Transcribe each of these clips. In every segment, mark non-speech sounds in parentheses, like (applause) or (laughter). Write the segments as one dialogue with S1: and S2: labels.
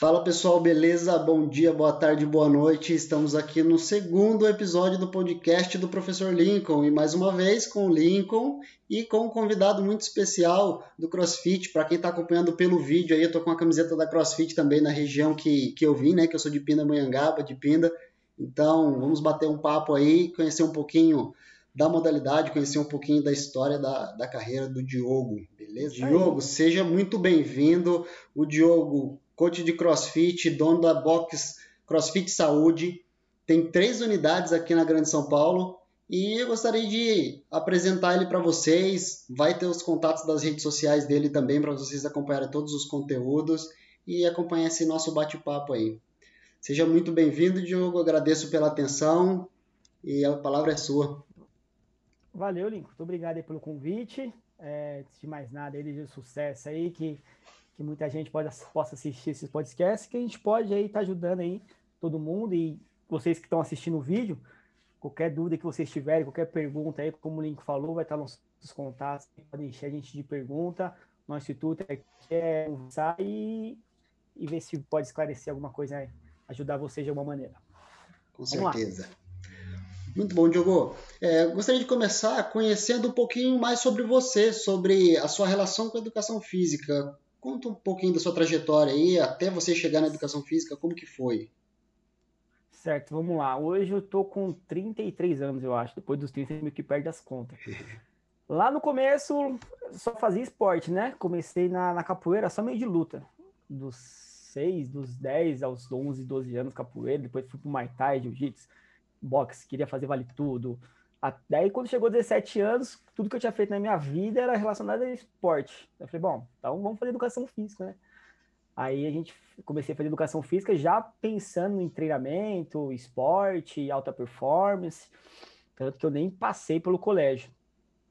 S1: Fala pessoal, beleza? Bom dia, boa tarde, boa noite. Estamos aqui no segundo episódio do podcast do Professor Lincoln e mais uma vez com o Lincoln e com um convidado muito especial do CrossFit. Para quem está acompanhando pelo vídeo aí, eu tô com a camiseta da CrossFit também na região que, que eu vim, né? Que eu sou de Pindamonhangaba, de Pinda. Então, vamos bater um papo aí, conhecer um pouquinho da modalidade, conhecer um pouquinho da história da, da carreira do Diogo, beleza? Diogo, seja muito bem-vindo. O Diogo coach de CrossFit, dono da box CrossFit Saúde. Tem três unidades aqui na Grande São Paulo e eu gostaria de apresentar ele para vocês. Vai ter os contatos das redes sociais dele também para vocês acompanharem todos os conteúdos e acompanhar esse nosso bate-papo aí. Seja muito bem-vindo, Diogo. Agradeço pela atenção e a palavra é sua.
S2: Valeu, Lincoln. Muito obrigado pelo convite. É, antes de mais nada, ele de sucesso aí, que que muita gente pode, possa assistir esses podcasts, que a gente pode aí estar tá ajudando aí todo mundo e vocês que estão assistindo o vídeo, qualquer dúvida que vocês tiverem, qualquer pergunta aí, como o Link falou, vai estar nos contatos, podem encher a gente de pergunta, nosso instituto é, é conversar e, e ver se pode esclarecer alguma coisa aí, ajudar vocês de alguma maneira.
S1: Com Vamos certeza. Lá. Muito bom, Diogo. É, gostaria de começar conhecendo um pouquinho mais sobre você, sobre a sua relação com a educação física. Conta um pouquinho da sua trajetória aí, até você chegar na educação física, como que foi?
S2: Certo, vamos lá. Hoje eu tô com 33 anos, eu acho. Depois dos 30, meio que perde as contas. (laughs) Lá no começo, só fazia esporte, né? Comecei na, na capoeira, só meio de luta. Dos 6, dos 10 aos 11, 12 anos, capoeira. Depois fui pro Muay Thai, Jiu-Jitsu, boxe, queria fazer vale tudo. Daí, quando chegou 17 anos, tudo que eu tinha feito na minha vida era relacionado a esporte. Eu falei, bom, então vamos fazer educação física, né? Aí a gente comecei a fazer educação física já pensando em treinamento, esporte, alta performance, tanto que eu nem passei pelo colégio.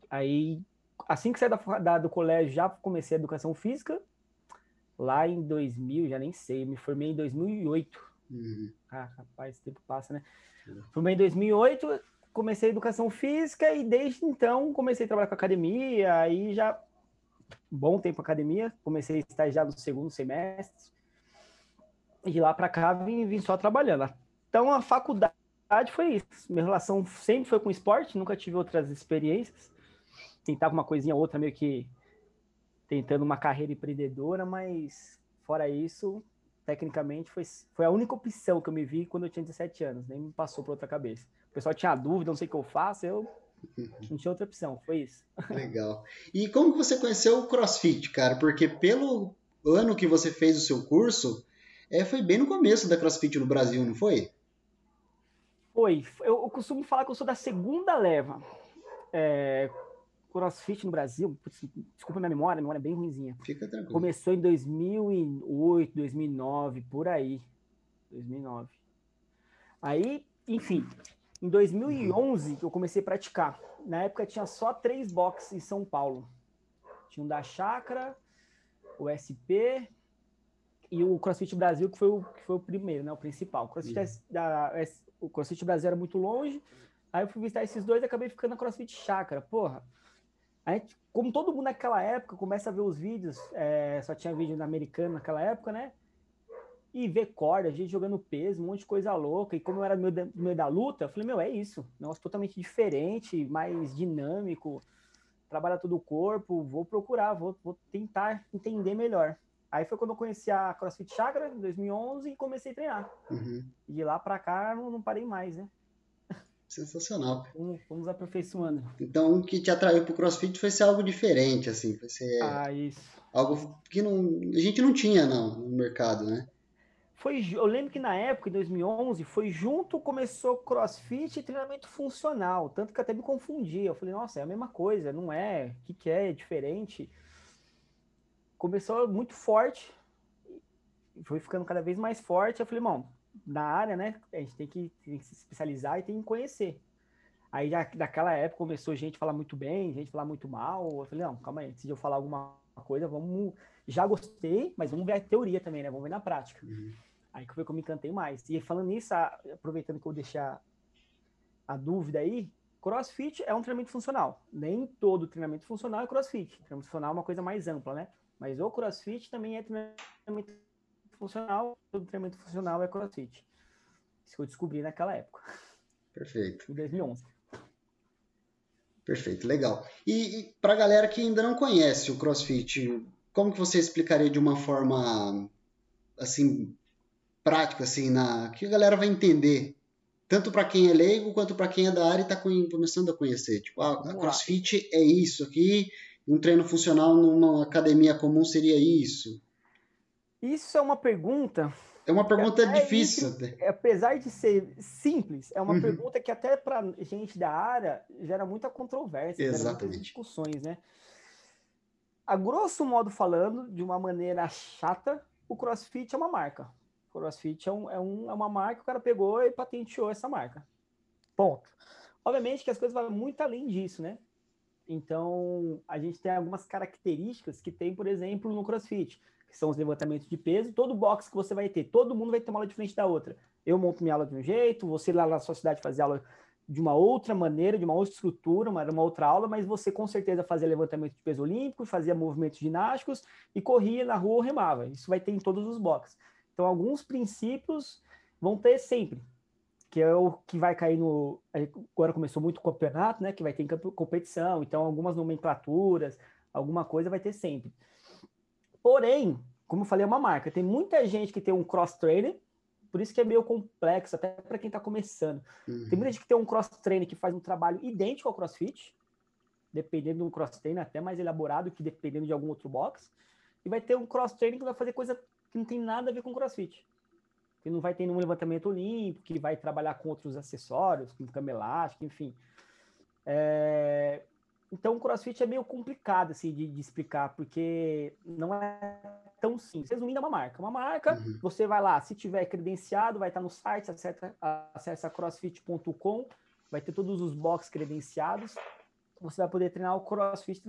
S2: Aí, assim que saí da, da, do colégio, já comecei a educação física, lá em 2000, já nem sei, me formei em 2008. Uhum. Ah, rapaz, esse tempo passa, né? Uhum. Formei em 2008, comecei educação física e desde então comecei a trabalhar com academia, aí já bom tempo academia, comecei a estagiar no segundo semestre. E de lá para cá vim, vim só trabalhando. Então a faculdade foi isso. Minha relação sempre foi com esporte, nunca tive outras experiências. Tentava uma coisinha outra meio que tentando uma carreira empreendedora, mas fora isso, tecnicamente foi, foi a única opção que eu me vi quando eu tinha 17 anos, nem me passou por outra cabeça. O pessoal tinha dúvida, não sei o que eu faço, eu não tinha outra opção, foi isso. (laughs)
S1: Legal. E como que você conheceu o CrossFit, cara? Porque pelo ano que você fez o seu curso, é, foi bem no começo da CrossFit no Brasil, não foi?
S2: Foi. Eu, eu costumo falar que eu sou da segunda leva. É, CrossFit no Brasil, desculpa minha memória, a memória é bem ruimzinha.
S1: Fica tranquilo.
S2: Começou em 2008, 2009, por aí. 2009. Aí, enfim, em 2011 eu comecei a praticar. Na época tinha só três boxes em São Paulo. Tinha um da Chácara, o SP e o CrossFit Brasil, que foi o, que foi o primeiro, né, o principal. O CrossFit, da, o CrossFit Brasil era muito longe, aí eu fui visitar esses dois e acabei ficando na CrossFit Chácara. Porra, a gente, como todo mundo naquela época, começa a ver os vídeos, é, só tinha vídeo na americana naquela época, né? E ver corda, gente jogando peso, um monte de coisa louca. E como eu era no meio da, no meio da luta, eu falei, meu, é isso. Negócio totalmente diferente, mais dinâmico, trabalha todo o corpo, vou procurar, vou, vou tentar entender melhor. Aí foi quando eu conheci a CrossFit Chakra, em 2011, e comecei a treinar. Uhum. E de lá para cá, não, não parei mais, né?
S1: Sensacional.
S2: Vamos, vamos aperfeiçoando.
S1: Então, o que te atraiu pro CrossFit foi ser algo diferente, assim, foi ser
S2: ah, isso.
S1: algo que não, a gente não tinha não, no mercado, né?
S2: Foi, eu lembro que na época, em 2011, foi junto, começou CrossFit e treinamento funcional, tanto que até me confundia. Eu falei, nossa, é a mesma coisa, não é? O que, que é? É diferente. Começou muito forte, foi ficando cada vez mais forte. Eu falei, irmão, na área, né? A gente tem que, tem que se especializar e tem que conhecer. Aí já, daquela época começou gente a falar muito bem, gente a falar muito mal. Eu falei, não, calma aí, de eu falar alguma coisa, vamos. Já gostei, mas vamos ver a teoria também, né? Vamos ver na prática. Uhum. Aí que foi que eu me encantei mais. E falando nisso, aproveitando que eu deixei a, a dúvida aí, crossfit é um treinamento funcional. Nem todo treinamento funcional é crossfit. Treinamento funcional é uma coisa mais ampla, né? Mas o crossfit também é treinamento funcional, todo treinamento funcional é crossfit. Isso que eu descobri naquela época.
S1: Perfeito.
S2: Em 2011.
S1: Perfeito, legal. E, e para a galera que ainda não conhece o CrossFit, como que você explicaria de uma forma assim prática, assim, na que a galera vai entender, tanto para quem é leigo quanto para quem é da área e está começando a conhecer. Tipo, ah, a CrossFit é isso aqui, um treino funcional numa academia comum seria isso.
S2: Isso é uma pergunta
S1: é uma pergunta é, difícil.
S2: Entre, apesar de ser simples, é uma uhum. pergunta que até para gente da área gera muita controvérsia, Exatamente. gera muitas discussões, né? A grosso modo falando, de uma maneira chata, o CrossFit é uma marca. CrossFit é, um, é, um, é uma marca, o cara pegou e patenteou essa marca. Ponto. Obviamente que as coisas vão muito além disso, né? Então, a gente tem algumas características que tem, por exemplo, no CrossFit que são os levantamentos de peso, todo box que você vai ter, todo mundo vai ter uma aula diferente da outra. Eu monto minha aula de um jeito, você lá na sua cidade fazer aula de uma outra maneira, de uma outra estrutura, uma, uma outra aula, mas você com certeza fazia levantamento de peso olímpico, fazia movimentos ginásticos e corria na rua ou remava. Isso vai ter em todos os boxes. Então, alguns princípios vão ter sempre, que é o que vai cair no. Agora começou muito o campeonato, né? Que vai ter competição, então algumas nomenclaturas, alguma coisa vai ter sempre. Porém, como eu falei, é uma marca. Tem muita gente que tem um cross-trainer, por isso que é meio complexo, até para quem está começando. Uhum. Tem muita gente que tem um cross-trainer que faz um trabalho idêntico ao crossfit, dependendo de um cross-trainer até mais elaborado que dependendo de algum outro box. E vai ter um cross-trainer que vai fazer coisa que não tem nada a ver com crossfit. Que não vai ter nenhum levantamento olímpico, que vai trabalhar com outros acessórios, com cama elástica, enfim. É... Então, o CrossFit é meio complicado assim de, de, explicar, porque não é tão simples. Resumindo, é uma marca. Uma marca, uhum. você vai lá, se tiver credenciado, vai estar no site, acessa, acessa crossfit.com, vai ter todos os boxes credenciados, você vai poder treinar o CrossFit.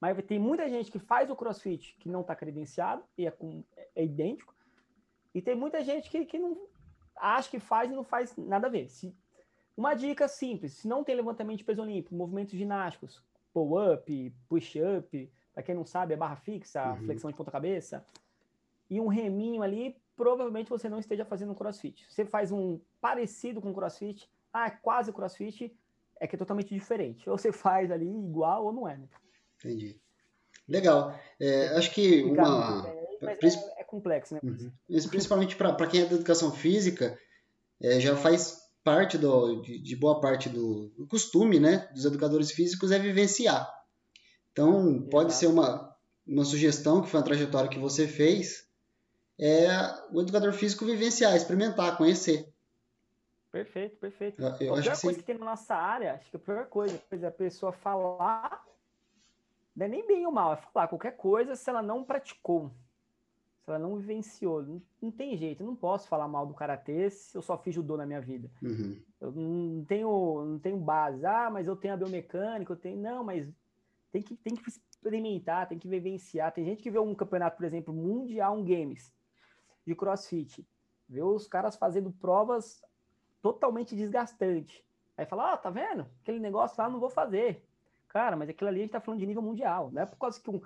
S2: Mas tem muita gente que faz o CrossFit que não está credenciado, e é, com, é, idêntico, e tem muita gente que, que não acha que faz e não faz nada a ver. Se, uma dica simples: se não tem levantamento de peso olímpico, movimentos ginásticos, pull-up, push-up, para quem não sabe, é barra fixa, uhum. flexão de ponta-cabeça, e um reminho ali, provavelmente você não esteja fazendo um crossfit. Você faz um parecido com crossfit, ah, é quase crossfit, é que é totalmente diferente. Ou você faz ali igual ou não é, né?
S1: Entendi. Legal. É, acho que uma.
S2: É, é, é, complexo, né?
S1: Uhum. Principalmente para quem é da educação física, é, já faz parte do, de, de boa parte do, do, costume né, dos educadores físicos é vivenciar. Então, pode Exato. ser uma, uma sugestão, que foi uma trajetória que você fez, é o educador físico vivenciar, experimentar, conhecer.
S2: Perfeito, perfeito. Eu, eu a pior coisa que tem na nossa área, acho que a pior coisa é a pessoa falar, não é nem bem ou mal, é falar qualquer coisa se ela não praticou ela não vivenciou. Não, não, tem jeito, eu não posso falar mal do karatê se eu só fiz judô na minha vida. Uhum. Eu não tenho, não tenho base. Ah, mas eu tenho a biomecânica, eu tenho. Não, mas tem que, tem que experimentar, tem que vivenciar. Tem gente que vê um campeonato, por exemplo, mundial, um games de crossfit, vê os caras fazendo provas totalmente desgastantes. Aí fala, ah, tá vendo? Aquele negócio lá não vou fazer. Cara, mas aquilo ali a gente tá falando de nível mundial. Não é por causa que um,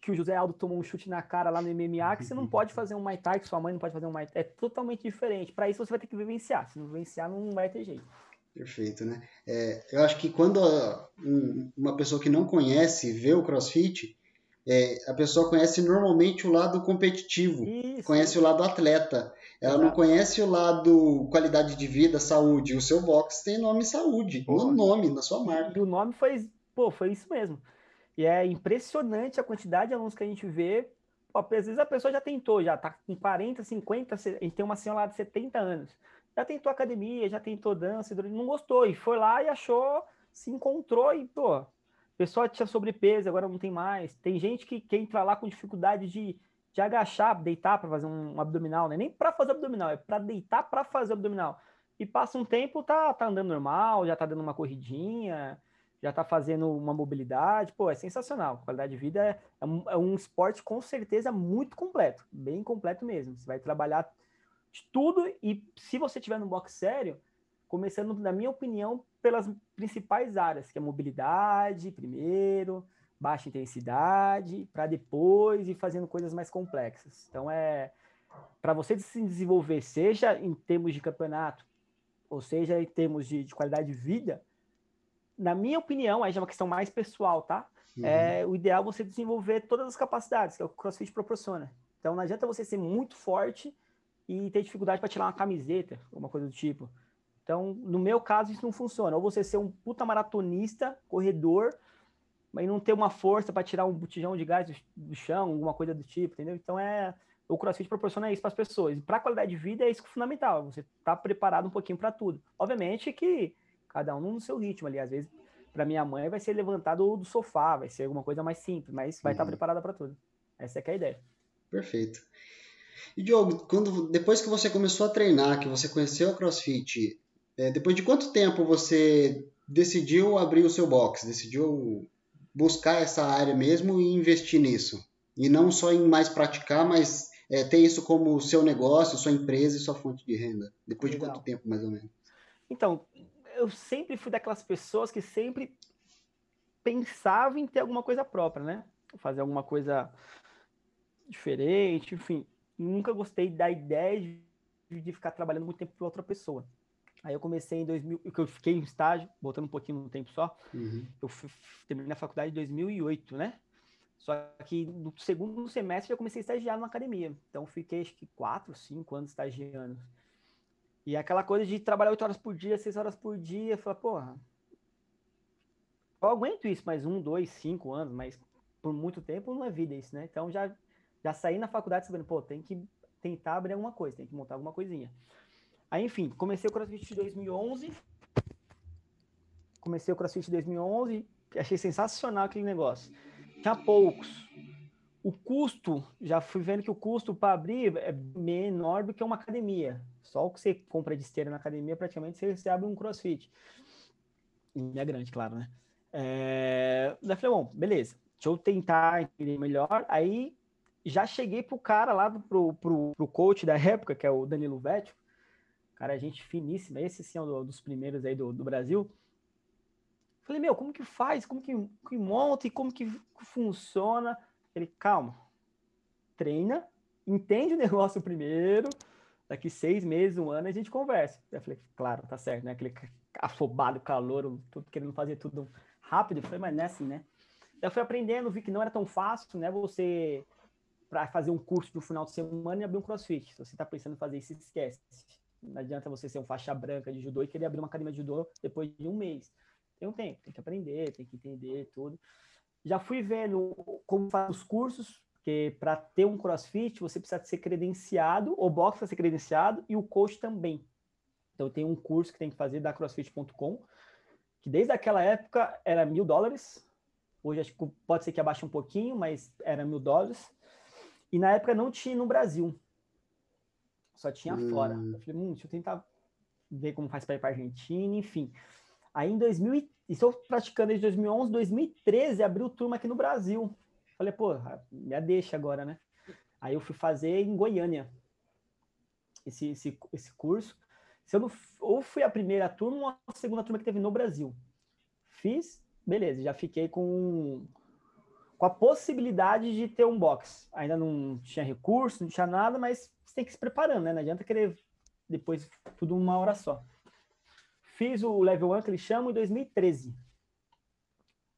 S2: que o José Aldo tomou um chute na cara lá no MMA, que você não (laughs) pode fazer um Muay Thai, que sua mãe não pode fazer um Muay Thai. É totalmente diferente. Para isso você vai ter que vivenciar. Se não vivenciar, não vai ter jeito.
S1: Perfeito, né? É, eu acho que quando um, uma pessoa que não conhece vê o CrossFit, é, a pessoa conhece normalmente o lado competitivo, isso. conhece o lado atleta. Ela Exato. não conhece o lado qualidade de vida, saúde. O seu box tem nome saúde, Pô. no nome, na sua marca.
S2: E o nome foi, pô, foi isso mesmo. E é impressionante a quantidade de alunos que a gente vê. Pô, às vezes a pessoa já tentou, já tá com 40, 50, a gente tem uma senhora lá de 70 anos. Já tentou academia, já tentou dança, não gostou. E foi lá e achou, se encontrou e, pô, pessoa tinha sobrepeso, agora não tem mais. Tem gente que, que entra lá com dificuldade de, de agachar, deitar para fazer um, um, abdominal, né? Nem para fazer abdominal, é para deitar para fazer abdominal. E passa um tempo, tá, tá andando normal, já tá dando uma corridinha, já está fazendo uma mobilidade, pô, é sensacional. Qualidade de vida é, é, um, é, um, esporte com certeza muito completo, bem completo mesmo. Você vai trabalhar de tudo e se você tiver no boxe sério, começando, na minha opinião, pelas principais áreas, que é mobilidade primeiro, baixa intensidade, para depois ir fazendo coisas mais complexas. Então é, para você se desenvolver, seja em termos de campeonato, ou seja em termos de, de qualidade de vida, na minha opinião, aí já é uma questão mais pessoal, tá? Uhum. É o ideal é você desenvolver todas as capacidades que o CrossFit proporciona. Então não adianta você ser muito forte e ter dificuldade para tirar uma camiseta, alguma coisa do tipo. Então, no meu caso, isso não funciona. Ou você ser um puta maratonista, corredor, mas não ter uma força para tirar um botijão de gás do, do, chão, alguma coisa do tipo, entendeu? Então é o CrossFit proporciona isso para as pessoas. E para a qualidade de vida é isso que é fundamental. Você tá preparado um pouquinho para tudo. Obviamente que cada um no seu ritmo ali. Às vezes, para minha mãe vai ser levantado do sofá, vai ser alguma coisa mais simples, mas vai estar uhum. preparada para tudo. Essa é, é a ideia.
S1: Perfeito. E Diogo, quando depois que você começou a treinar, que você conheceu o CrossFit, é, depois de quanto tempo você decidiu abrir o seu box, decidiu buscar essa área mesmo e investir nisso? E não só em mais praticar, mas é, ter isso como seu negócio, sua empresa e sua fonte de renda? Depois Legal. de quanto tempo, mais ou menos?
S2: Então, eu sempre fui daquelas pessoas que sempre pensava em ter alguma coisa própria, né? Fazer alguma coisa diferente, enfim. Nunca gostei da ideia de, de ficar trabalhando muito tempo para outra pessoa. Aí eu comecei em 2000, que eu fiquei em estágio, voltando um pouquinho no tempo só. Uhum. Eu fui, terminei a faculdade em 2008, né? Só que no segundo semestre eu comecei a estagiar na academia. Então fiquei acho que quatro, cinco anos estagiando. E aquela coisa de trabalhar oito horas por dia, seis horas por dia, falar, porra, eu aguento isso mais um, dois, cinco anos, mas por muito tempo não é vida isso, né? Então já, já saí na faculdade sabendo, pô, tem que tentar abrir alguma coisa, tem que montar alguma coisinha. Aí, enfim, comecei o CrossFit em 2011. Comecei o CrossFit em 2011, achei sensacional aquele negócio. Tinha poucos. O custo, já fui vendo que o custo para abrir é menor do que uma academia. Só o que você compra de esteira na academia, praticamente você, você abre um crossfit. E é grande, claro, né? É... Daí falei, bom, beleza, deixa eu tentar entender melhor. Aí já cheguei pro cara lá, pro, pro, pro coach da época, que é o Danilo Vettel. Cara, gente finíssima, esse sim é um dos primeiros aí do, do Brasil. Falei, meu, como que faz? Como que, que monta e como que funciona? Ele, calma, treina, entende o (laughs) negócio primeiro, daqui seis meses, um ano, a gente conversa. Eu falei, claro, tá certo, né? Aquele (laughs) afobado, calor, tudo querendo fazer tudo rápido. Eu falei, mas não é assim, né? Eu fui aprendendo, vi que não era tão fácil, né? Você, para fazer um curso um final de semana e abrir um crossfit. Se você tá pensando em fazer isso, esquece. Não adianta você ser um faixa branca de judô e querer abrir uma academia de judô depois de um mês. Tem um tempo, tem que aprender, tem que entender tudo. Já fui vendo como faz os cursos, porque para ter um crossfit, você precisa ser credenciado, o box precisa ser credenciado e o coach também. Então, tem um curso que tem que fazer da crossfit.com, que desde aquela época era mil dólares. Hoje acho que pode ser que abaixe um pouquinho, mas era mil dólares. E na época não tinha no Brasil. Só tinha hum. fora. Eu falei, hum, deixa eu tentar ver como faz para ir para Argentina, enfim. Aí em 2000, estou praticando desde 2011, 2013, abriu turma aqui no Brasil. Falei, pô, me deixa agora, né? Aí eu fui fazer em Goiânia esse, esse, esse curso. Se eu não, ou fui a primeira turma ou a segunda turma que teve no Brasil. Fiz, beleza, já fiquei com, com a possibilidade de ter um box. Ainda não tinha recurso, não tinha nada, mas você tem que ir se preparando, né? Não adianta querer depois tudo uma hora só. Fiz o level 1 que eles chamam em 2013.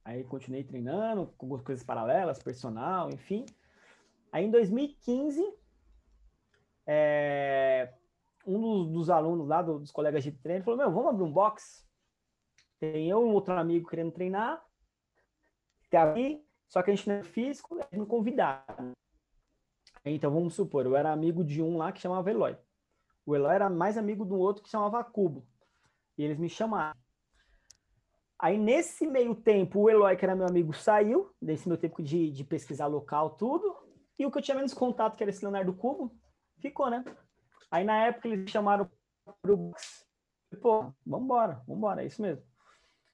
S2: Aí continuei treinando com algumas coisas paralelas, personal, enfim. Aí em 2015, é, um dos, dos, alunos lá, dos colegas de treino, falou: Meu, vamos abrir um box. Tem eu e um outro amigo querendo treinar. Tem aqui, só que a gente não é físico, é me convidado. Então vamos supor, eu era amigo de um lá que chamava Eloy. O Eloy era mais amigo do outro que chamava Cubo. E eles me chamaram. Aí, nesse meio tempo, o Eloy, que era meu amigo, saiu, nesse meu tempo de, de pesquisar local, tudo. E o que eu tinha menos contato, que era esse Leonardo Cubo, ficou, né? Aí, na época, eles chamaram pro box. Pô, vambora, vambora, é isso mesmo.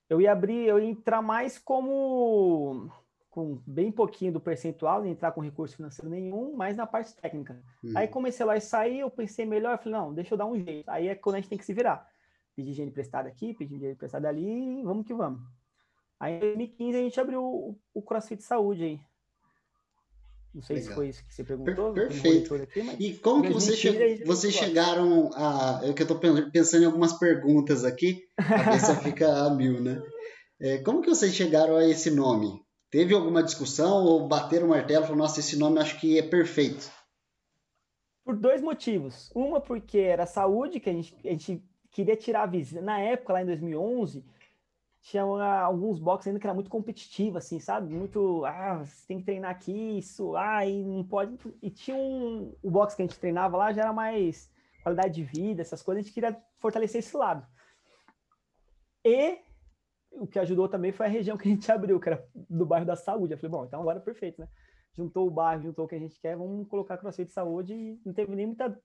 S2: Eu ia abrir, eu ia entrar mais como com bem pouquinho do percentual, não entrar com recurso financeiro nenhum, mas na parte técnica. Hum. Aí comecei lá e sair, eu pensei melhor, eu falei, não, deixa eu dar um jeito. Aí é quando a gente tem que se virar pedir dinheiro emprestado aqui, pedir dinheiro emprestado ali, vamos que vamos. Aí em 2015 a gente abriu o, o CrossFit Saúde aí. Não sei Legal. se foi isso que você perguntou.
S1: Per perfeito. Aqui, e como que você che vocês chegaram a. Eu que eu tô pensando em algumas perguntas aqui, a cabeça (laughs) fica a mil, né? É, como que vocês chegaram a esse nome? Teve alguma discussão ou bateram o martelo e falaram, nossa, esse nome acho que é perfeito?
S2: Por dois motivos. Uma porque era saúde, que a gente, a gente queria tirar a visão. Na época, lá em 2011, tinha alguns boxes ainda que era muito competitivo, assim, sabe? Muito, ah, você tem que treinar aqui, isso, ah, e não pode. E tinha um. O box que a gente treinava lá já era mais qualidade de vida, essas coisas, a gente queria fortalecer esse lado. E o que ajudou também foi a região que a gente (laughs) abriu, que era do bairro da saúde. Eu falei, bom, então agora é perfeito, né? Juntou o bairro, juntou o que a gente quer, vamos colocar crossfit de saúde e não teve nem muita.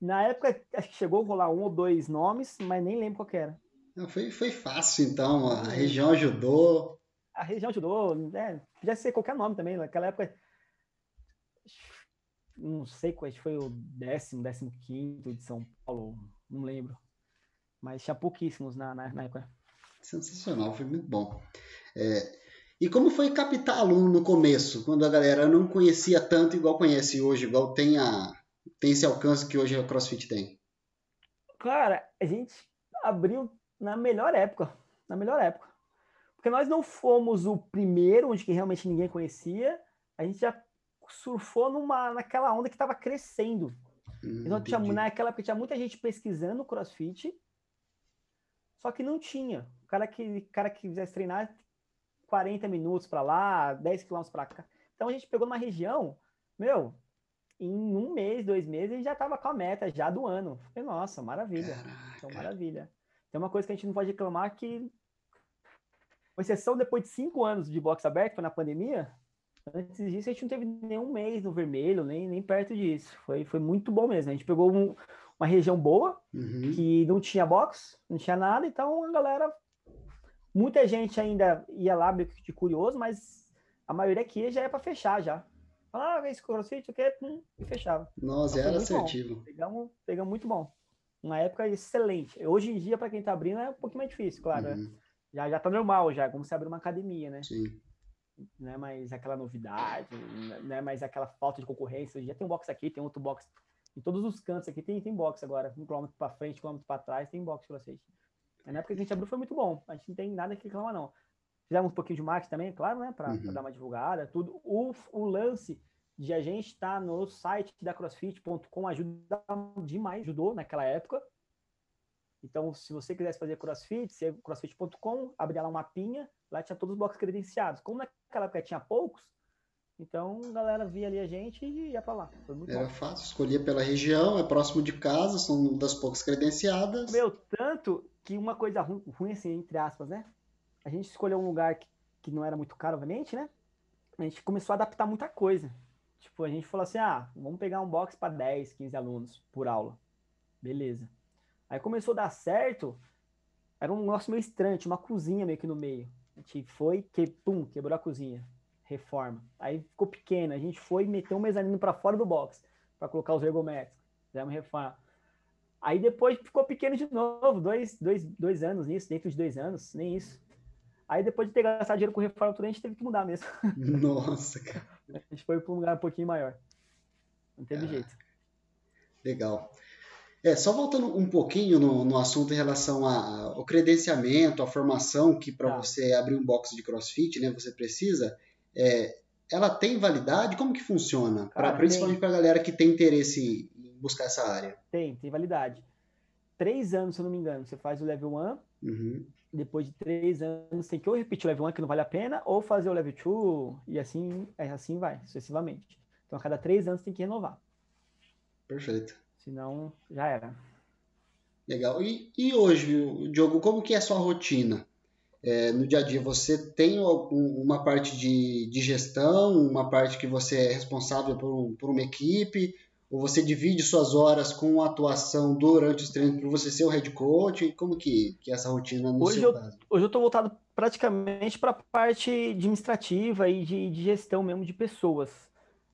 S2: Na época, acho que chegou a rolar um ou dois nomes, mas nem lembro qual era.
S1: Não, foi, foi fácil, então. A região ajudou.
S2: A região ajudou, né? Podia ser qualquer nome também. Naquela época, não sei qual foi o décimo, décimo quinto de São Paulo, não lembro. Mas tinha pouquíssimos na, na, na época.
S1: Sensacional, foi muito bom. É, e como foi captar aluno no começo, quando a galera não conhecia tanto igual conhece hoje, igual tem, a, tem esse alcance que hoje a CrossFit tem?
S2: Cara, a gente abriu na melhor época, na melhor época. Porque nós não fomos o primeiro, onde que realmente ninguém conhecia, a gente já surfou numa, naquela onda que estava crescendo. Hum, então, tinha, naquela época tinha muita gente pesquisando CrossFit, só que não tinha. O cara que, cara que quisesse treinar 40 minutos para lá, 10 quilômetros para cá. Então a gente pegou uma região, meu, em um mês, dois meses, gente já tava com a meta já do ano. Falei, nossa, maravilha. Caraca. Então, maravilha. Tem uma coisa que a gente não pode reclamar que, com exceção depois de cinco anos de boxe aberto, foi na pandemia, antes disso a gente não teve nenhum mês no vermelho, nem, nem perto disso. Foi, foi muito bom mesmo. A gente pegou um, uma região boa, uhum. que não tinha box, não tinha nada, então a galera. Muita gente ainda ia lá meio de curioso, mas a maioria aqui já é para fechar já. Ah, esse crossfit, o? Hum, e fechava.
S1: Nossa, então, era assertivo.
S2: Pegamos, pegamos muito bom. Uma época excelente. Hoje em dia, para quem tá abrindo, é um pouquinho mais difícil, claro. Né? Uhum. Já, já tá normal, já, é como se abrir uma academia, né?
S1: Sim.
S2: Não é mais aquela novidade, não é mais aquela falta de concorrência. Já tem um box aqui, tem outro box em todos os cantos aqui tem, tem box agora. Um quilômetro para frente, um quilômetro para trás, tem box para vocês. Na época que a gente abriu foi muito bom. A gente não tem nada que reclamar, não. Fizemos um pouquinho de marketing também, claro, né? Para uhum. dar uma divulgada, tudo. O, o lance de a gente estar tá no site da crossfit.com ajuda demais, ajudou naquela época. Então, se você quisesse fazer crossfit, você crossfit.com, abria lá um mapinha, lá tinha todos os boxes credenciados. Como naquela época tinha poucos, então a galera via ali a gente e ia para lá.
S1: Era
S2: bom.
S1: fácil, escolhia pela região, é próximo de casa, são das poucas credenciadas.
S2: Meu, tanto que uma coisa ruim, ruim assim, entre aspas, né? A gente escolheu um lugar que, que não era muito caro, obviamente, né? A gente começou a adaptar muita coisa. Tipo, a gente falou assim: ah, vamos pegar um box para 10, 15 alunos por aula. Beleza. Aí começou a dar certo, era um negócio meio estranho, tinha uma cozinha meio que no meio. A gente foi, que, pum, quebrou a cozinha reforma. Aí ficou pequeno, a gente foi meter um mezanino para fora do box para colocar os ergométricos. Fizemos reforma. Aí depois ficou pequeno de novo, dois, dois, dois anos nisso, dentro de dois anos, nem isso. Aí depois de ter gastado dinheiro com reforma tudo, a gente teve que mudar mesmo. (laughs)
S1: Nossa, cara.
S2: A gente foi para um lugar um pouquinho maior. Não teve jeito.
S1: Legal. É, só voltando um pouquinho no, no assunto em relação ao credenciamento, a formação que para tá. você abrir um box de crossfit, né, você precisa é, ela tem validade? Como que funciona? Cara, pra, principalmente para a galera que tem interesse em buscar essa área.
S2: Tem, tem validade. Três anos, se eu não me engano, você faz o level 1, uhum. depois de três anos tem que ou repetir o level 1 que não vale a pena, ou fazer o level 2 e assim, é, assim vai, sucessivamente. Então a cada três anos tem que renovar.
S1: Perfeito.
S2: Senão, já era.
S1: Legal. E, e hoje, Diogo, como que é a sua rotina? é, no dia a dia você tem uma parte de, de, gestão, uma parte que você é responsável por, por, uma equipe, ou você divide suas horas com a atuação durante os treinos para você ser o head coach? Como que, que é essa rotina no
S2: hoje
S1: seu
S2: eu,
S1: caso?
S2: Hoje eu estou voltado praticamente para a parte administrativa e de, de, gestão mesmo de pessoas.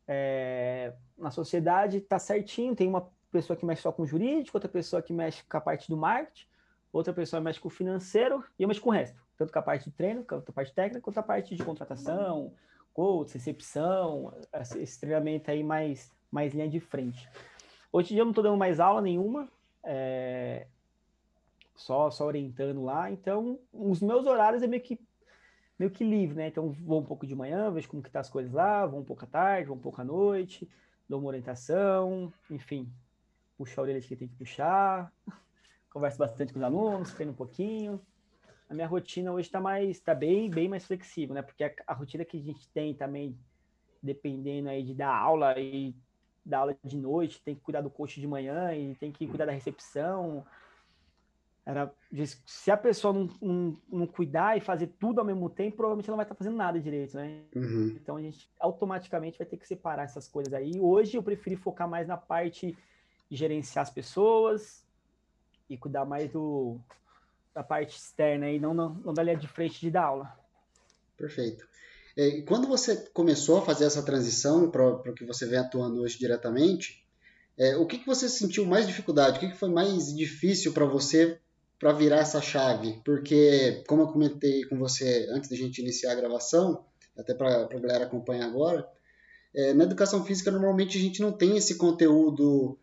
S2: É, na sociedade está certinho, tem uma pessoa que mexe só com jurídico, outra pessoa que mexe com a parte do marketing, outra pessoa mexe com o financeiro e eu mexo com o resto tanto com a parte de treino, quanto a parte técnica, quanto a parte de contratação, coach, recepção, esse treinamento aí mais, mais linha de frente. Hoje em dia eu não estou dando mais aula nenhuma, é, só, só orientando lá, então os meus horários é meio que, meio que livre, né? Então vou um pouco de manhã, vejo como que tá as coisas lá, vou um pouco à tarde, vou um pouco à noite, dou uma orientação, enfim, puxar a orelha que tem que puxar, (laughs) converso bastante com os alunos, treino um pouquinho. A minha rotina hoje está mais, tá bem, bem mais flexível, né? Porque a, a, rotina que a gente tem também, dependendo aí de dar aula e dar aula de noite, tem que cuidar do coach de manhã e tem que cuidar da recepção. Era, se a pessoa não, não, não, cuidar e fazer tudo ao mesmo tempo, provavelmente ela não vai estar fazendo nada direito, né? Uhum. Então a gente automaticamente vai ter que separar essas coisas aí. Hoje eu preferi focar mais na parte de gerenciar as pessoas e cuidar mais do, da parte externa e não, não, não da linha de frente de dar aula.
S1: Perfeito. E quando você começou a fazer essa transição para o que você vem atuando hoje diretamente, é, o que, que você sentiu mais dificuldade? O que, que foi mais difícil para você para virar essa chave? Porque, como eu comentei com você antes da gente iniciar a gravação, até para a galera acompanhar agora, é, na educação física normalmente a gente não tem esse conteúdo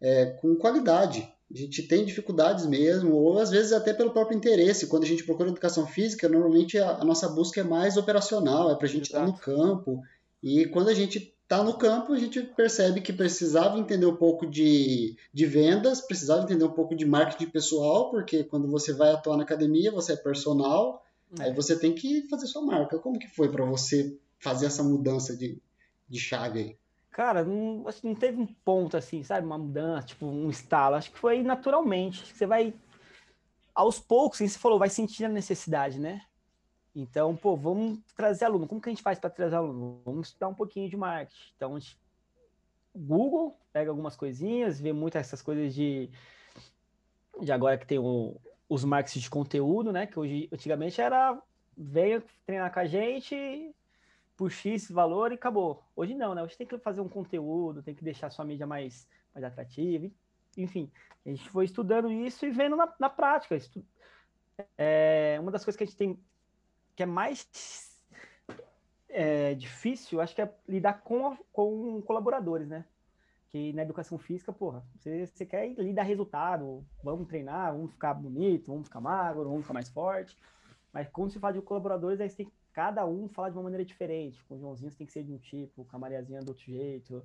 S1: é, com qualidade. A gente tem dificuldades mesmo, ou às vezes até pelo próprio interesse. Quando a gente procura educação física, normalmente a, a nossa busca é mais operacional, é para a gente estar tá no campo. E quando a gente está no campo, a gente percebe que precisava entender um pouco de, de vendas, precisava entender um pouco de marketing pessoal, porque quando você vai atuar na academia, você é personal, é. aí você tem que fazer sua marca. Como que foi para você fazer essa mudança de, de chave aí?
S2: Cara, não, assim, não teve um ponto assim, sabe? Uma mudança, tipo, um estalo. Acho que foi naturalmente. Você vai, aos poucos, assim, você falou, vai sentir a necessidade, né? Então, pô, vamos trazer aluno. Como que a gente faz para trazer aluno? Vamos estudar um pouquinho de marketing. Então, a gente, Google, pega algumas coisinhas, vê muito essas coisas de, de agora que tem o, os marketing de conteúdo, né? Que hoje, antigamente era, venha treinar com a gente, por X valor e acabou. Hoje não, né? Hoje tem que fazer um conteúdo, tem que deixar sua mídia mais, mais atrativa. Enfim, a gente foi estudando isso e vendo na, na prática. Estu... É, uma das coisas que a gente tem que é mais é, difícil, acho que é lidar com, com colaboradores, né? Que na educação física, porra, você, você quer ir dar resultado, vamos treinar, vamos ficar bonito, vamos ficar magro, vamos ficar mais forte. Mas quando se fala de colaboradores, aí você tem que cada um fala de uma maneira diferente. Com o Joãozinho tem que ser de um tipo, com a Mariazinha do outro jeito.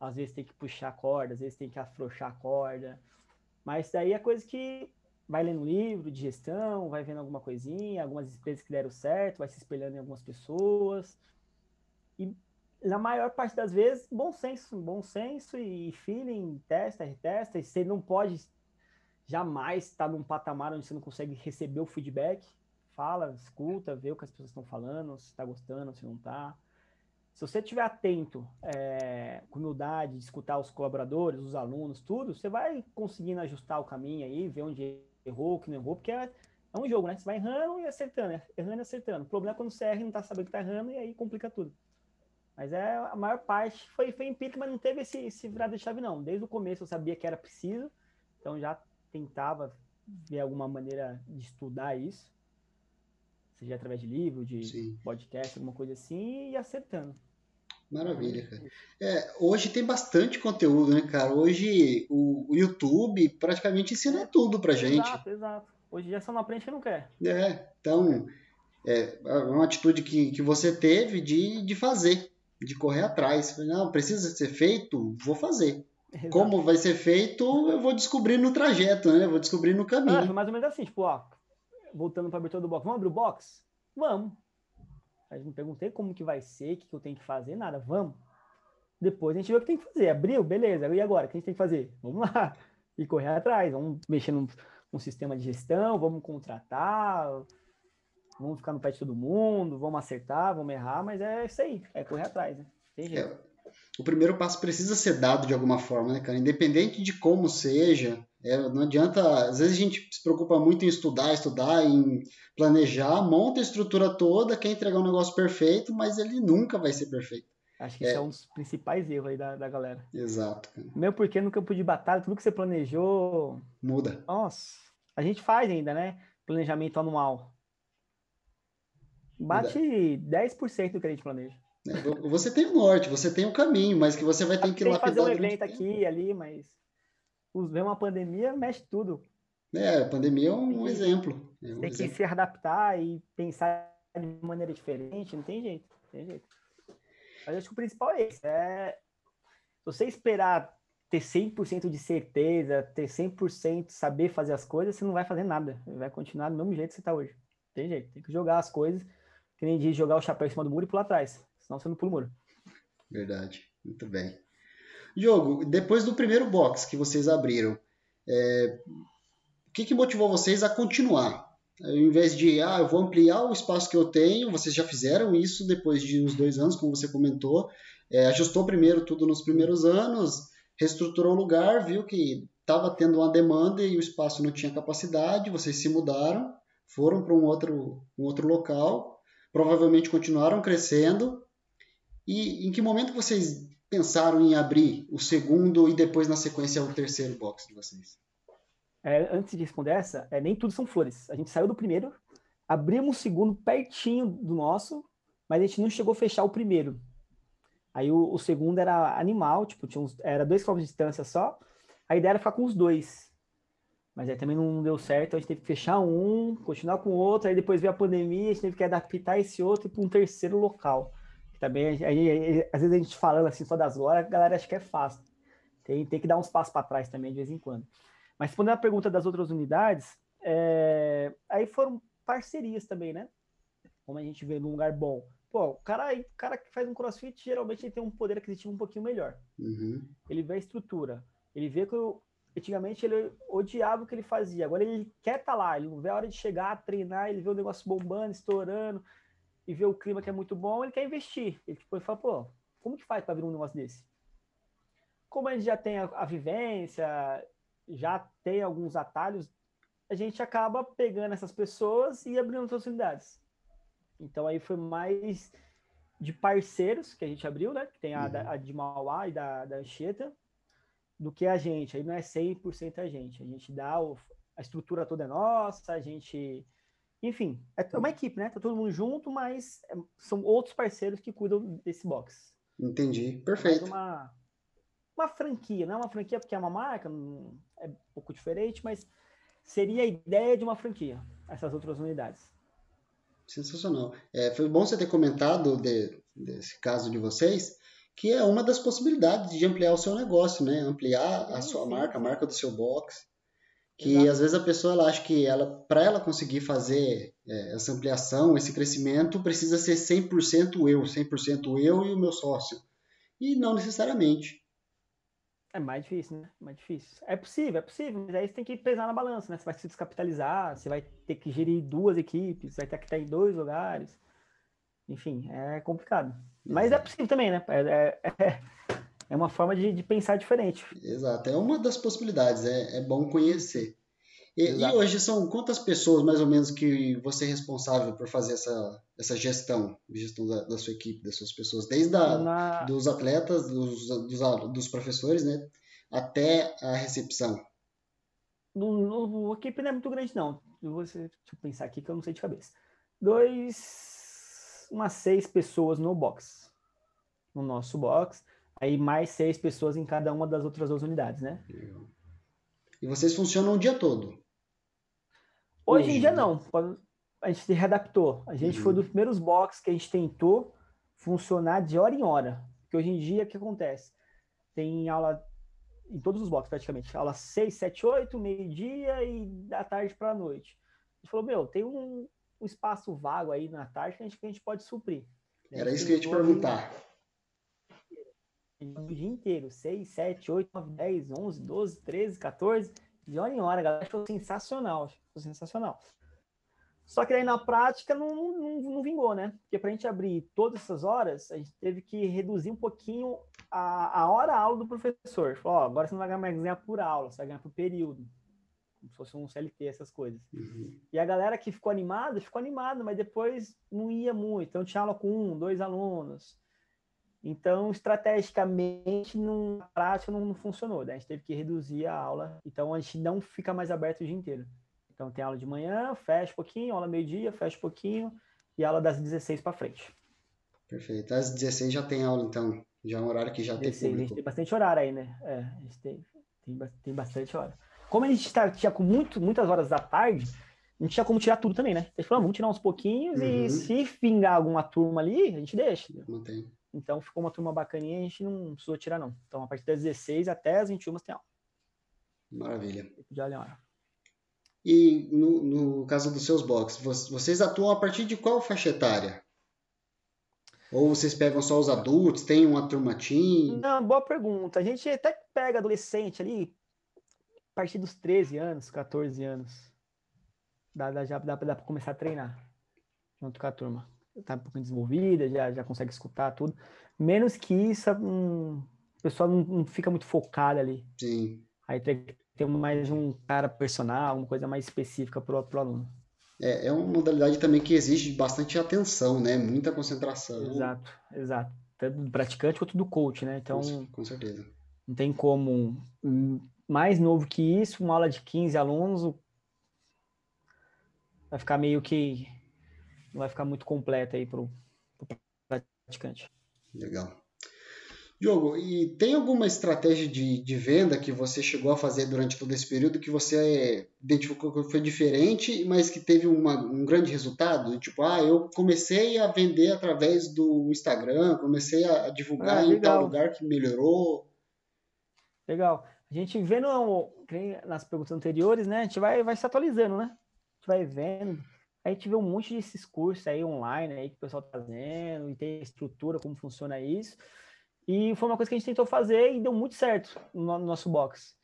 S2: Às vezes tem que puxar a corda, às vezes tem que afrouxar a corda. Mas daí é coisa que vai lendo livro de gestão, vai vendo alguma coisinha, algumas empresas que deram certo, vai se espelhando em algumas pessoas. E na maior parte das vezes, bom senso, bom senso e feeling, testa, retesta, e você não pode jamais estar num patamar onde você não consegue receber o feedback fala, escuta, vê o que as pessoas estão falando, se está gostando, se não está. Se você estiver atento, é, com humildade, de escutar os colaboradores, os alunos, tudo, você vai conseguindo ajustar o caminho aí, ver onde errou, o que não errou, porque é, é um jogo, né? Você vai errando e acertando, errando e acertando. O problema é quando você erra e não está sabendo que está errando, e aí complica tudo. Mas é, a maior parte foi, foi empírica, mas não teve esse, esse virada de chave, não. Desde o começo eu sabia que era preciso, então já tentava ver alguma maneira de estudar isso seja através de livro, de Sim. podcast, alguma coisa assim, e acertando.
S1: Maravilha, cara. É, hoje tem bastante conteúdo, né, cara? Hoje o, YouTube praticamente ensina tudo pra gente.
S2: Exato, exato. Hoje já só não aprende que não quer.
S1: É, então é, é uma atitude que, que você teve de, de fazer, de correr atrás. Não, precisa ser feito, vou fazer. Exato. Como vai ser feito, eu vou descobrir no trajeto, né? Eu vou descobrir no caminho. Ah,
S2: mais ou menos assim, tipo, ó, voltando para a abertura do box, vamos abrir o box? Vamos. Aí não perguntei como que vai ser, o que, que eu tenho que fazer, nada, vamos. Depois a gente vê o que tem que fazer. Abriu, beleza. E agora? O que a gente tem que fazer? Vamos lá. E correr atrás. Vamos mexer num, num sistema de gestão, vamos contratar, vamos ficar no pé de todo mundo, vamos acertar, vamos errar, mas é isso aí, é correr atrás, né? Tem jeito. É,
S1: o primeiro passo precisa ser dado de alguma forma, né, cara? Independente de como seja, é, não adianta. Às vezes a gente se preocupa muito em estudar, estudar, em planejar, monta a estrutura toda, quer entregar um negócio perfeito, mas ele nunca vai ser perfeito.
S2: Acho que é. esse é um dos principais erros aí da, da galera.
S1: Exato. Cara.
S2: Mesmo porque no campo de batalha, tudo que você planejou.
S1: Muda.
S2: Nossa, a gente faz ainda, né? Planejamento anual. Bate Verdade. 10% do que a gente planeja.
S1: É, você tem o norte, você tem o caminho, mas que você vai ter que
S2: ir lá fazer um evento aqui ali, mas vem uma pandemia, mexe tudo.
S1: É, a pandemia é um, um exemplo.
S2: É
S1: um
S2: tem
S1: exemplo.
S2: que se adaptar e pensar de maneira diferente, não tem jeito, não tem jeito. Mas acho que o principal é esse, é você esperar ter 100% de certeza, ter 100% saber fazer as coisas, você não vai fazer nada. Vai continuar do mesmo jeito que você está hoje. Não tem jeito, tem que jogar as coisas, que nem de jogar o chapéu em cima do muro e pular atrás, senão você não pula o muro.
S1: Verdade, muito bem. Diogo, depois do primeiro box que vocês abriram, é, o que, que motivou vocês a continuar? Ao invés de, ah, eu vou ampliar o espaço que eu tenho, vocês já fizeram isso depois de uns dois anos, como você comentou, é, ajustou primeiro tudo nos primeiros anos, reestruturou o lugar, viu que estava tendo uma demanda e o espaço não tinha capacidade, vocês se mudaram, foram para um outro, um outro local, provavelmente continuaram crescendo. E em que momento vocês pensaram em abrir o segundo e depois, na sequência, o terceiro box de vocês?
S2: É, antes de responder essa, é, nem tudo são flores. A gente saiu do primeiro, abrimos o segundo pertinho do nosso, mas a gente não chegou a fechar o primeiro. Aí o, o segundo era animal, tipo, tinha uns, era dois quilômetros de distância só. A ideia era ficar com os dois. Mas aí também não deu certo, a gente teve que fechar um, continuar com o outro, aí depois veio a pandemia, a gente teve que adaptar esse outro para um terceiro local. Também, aí, às vezes a gente falando assim só das horas, a galera acha que é fácil. Tem, tem que dar uns passos para trás também de vez em quando. Mas respondendo a pergunta das outras unidades, é... aí foram parcerias também, né? Como a gente vê num lugar bom. Pô, o cara, o cara que faz um crossfit, geralmente ele tem um poder aquisitivo um pouquinho melhor.
S1: Uhum.
S2: Ele vê a estrutura. Ele vê que eu, antigamente ele odiava o que ele fazia. Agora ele quer estar tá lá, ele vê a hora de chegar, treinar, ele vê o negócio bombando, estourando, e vê o clima que é muito bom, ele quer investir. Ele tipo, ele fala, pô, como que faz para vir um negócio desse? Como a gente já tem a, a vivência, já tem alguns atalhos, a gente acaba pegando essas pessoas e abrindo outras unidades. Então aí foi mais de parceiros que a gente abriu, né? Que tem a, uhum. a de Mauá e da, da Anchieta, do que a gente. Aí não é 100% a gente. A gente dá o, a estrutura toda é nossa, a gente. Enfim, é uma equipe, né? Tá todo mundo junto, mas é, são outros parceiros que cuidam desse box.
S1: Entendi. Perfeito.
S2: uma, uma franquia, não é uma franquia porque é uma marca, é um pouco diferente, mas seria a ideia de uma franquia, essas outras unidades.
S1: Sensacional. É, foi bom você ter comentado de, desse caso de vocês, que é uma das possibilidades de ampliar o seu negócio, né? Ampliar sim, a sua sim, marca, sim. a marca do seu box. Que Exato. às vezes a pessoa ela acha que ela, para ela conseguir fazer é, essa ampliação, esse crescimento, precisa ser 100% eu, 100% eu e o meu sócio. E não necessariamente.
S2: É mais difícil, né? Mais difícil. É possível, é possível, mas aí você tem que pesar na balança, né? Você vai se descapitalizar, você vai ter que gerir duas equipes, vai ter que estar em dois lugares. Enfim, é complicado. Mas é possível também, né? É, é, é uma forma de, de, pensar diferente.
S1: Exato, é uma das possibilidades, é, é bom conhecer. E, e, hoje são quantas pessoas, mais ou menos, que você é responsável por fazer essa, essa gestão, gestão da, da sua equipe, das suas pessoas, desde a, Na... dos atletas, dos, dos, dos, professores, né, até a recepção?
S2: No, a equipe não é muito grande, não. Vou, deixa eu pensar aqui que eu não sei de cabeça. Dois, umas seis pessoas no box, no nosso box, aí mais seis pessoas em cada uma das outras duas unidades, né?
S1: E vocês funcionam o dia todo?
S2: Hoje, Hoje em dia não. A gente se readaptou. A gente uhum. foi dos primeiros boxes que a gente tentou funcionar de hora em hora. Porque hoje em dia, o que acontece? Tem aula em todos os boxes, praticamente. Aula 6, 7, 8, meio-dia e da tarde para a noite. A gente falou, meu, tem um, um, espaço vago aí na tarde que a gente, que a gente pode suprir.
S1: Era isso que eu ia te perguntar.
S2: O dia inteiro, 6, 7, 8, 9, 10, 11, 12, 13, 14, de hora em hora, a galera achou sensacional, achou sensacional. Só que aí na prática não, não, não vingou, né? Porque para a gente abrir todas essas horas, a gente teve que reduzir um pouquinho a, a hora aula do professor. Falou, ó, agora você não vai mais ganhar por aula, você vai ganhar por período. Como se fosse um CLT, essas coisas. Uhum. E a galera que ficou animada, ficou animada, mas depois não ia muito. Então tinha aula com um, dois alunos. Então, estrategicamente, na prática, não, não funcionou. Né? A gente teve que reduzir a aula. Então, a gente não fica mais aberto o dia inteiro. Então, tem aula de manhã, fecha um pouquinho, aula meio-dia, fecha um pouquinho. e aula das 16 para frente.
S1: Perfeito. Às 16 já tem aula, então. Já é um horário que já 16, tem público. A
S2: gente tem bastante horário aí, né? É, a gente tem, tem, tem bastante hora. Como a gente tá, tinha com muito, muitas horas da tarde, a gente tinha como tirar tudo também, né? A gente falou, vamos tirar uns pouquinhos uhum. e se pingar alguma turma ali, a gente deixa.
S1: Mantém.
S2: Então ficou uma turma bacaninha e a gente não precisou tirar, não. Então, a partir das 16 até as 21 tem aula.
S1: Maravilha.
S2: Já hora.
S1: E no, no caso dos seus boxes, vocês atuam a partir de qual faixa etária? Ou vocês pegam só os adultos? Tem uma turma teen?
S2: Não, boa pergunta. A gente até pega adolescente ali, a partir dos 13 anos, 14 anos. Dá, dá, já dá, dá para começar a treinar junto com a turma. Tá um pouco desenvolvida, já, já consegue escutar tudo. Menos que isso, um, o pessoal não, não fica muito focado ali.
S1: Sim.
S2: Aí tem que ter mais um cara personal, uma coisa mais específica para o aluno.
S1: É, é uma modalidade também que exige bastante atenção, né? Muita concentração.
S2: Exato, exato. Tanto do praticante quanto do coach, né? Então,
S1: com, com certeza.
S2: Não tem como mais novo que isso, uma aula de 15 alunos vai ficar meio que vai ficar muito completa aí para o praticante.
S1: Legal. Diogo, e tem alguma estratégia de, de venda que você chegou a fazer durante todo esse período que você identificou que foi diferente, mas que teve uma, um grande resultado? Tipo, ah, eu comecei a vender através do Instagram, comecei a divulgar ah, em tal lugar que melhorou.
S2: Legal. A gente vendo nas perguntas anteriores, né? A gente vai, vai se atualizando, né? A gente vai vendo. A gente vê um monte desses cursos aí online aí que o pessoal tá fazendo, e tem estrutura, como funciona isso. E foi uma coisa que a gente tentou fazer e deu muito certo no, nosso box.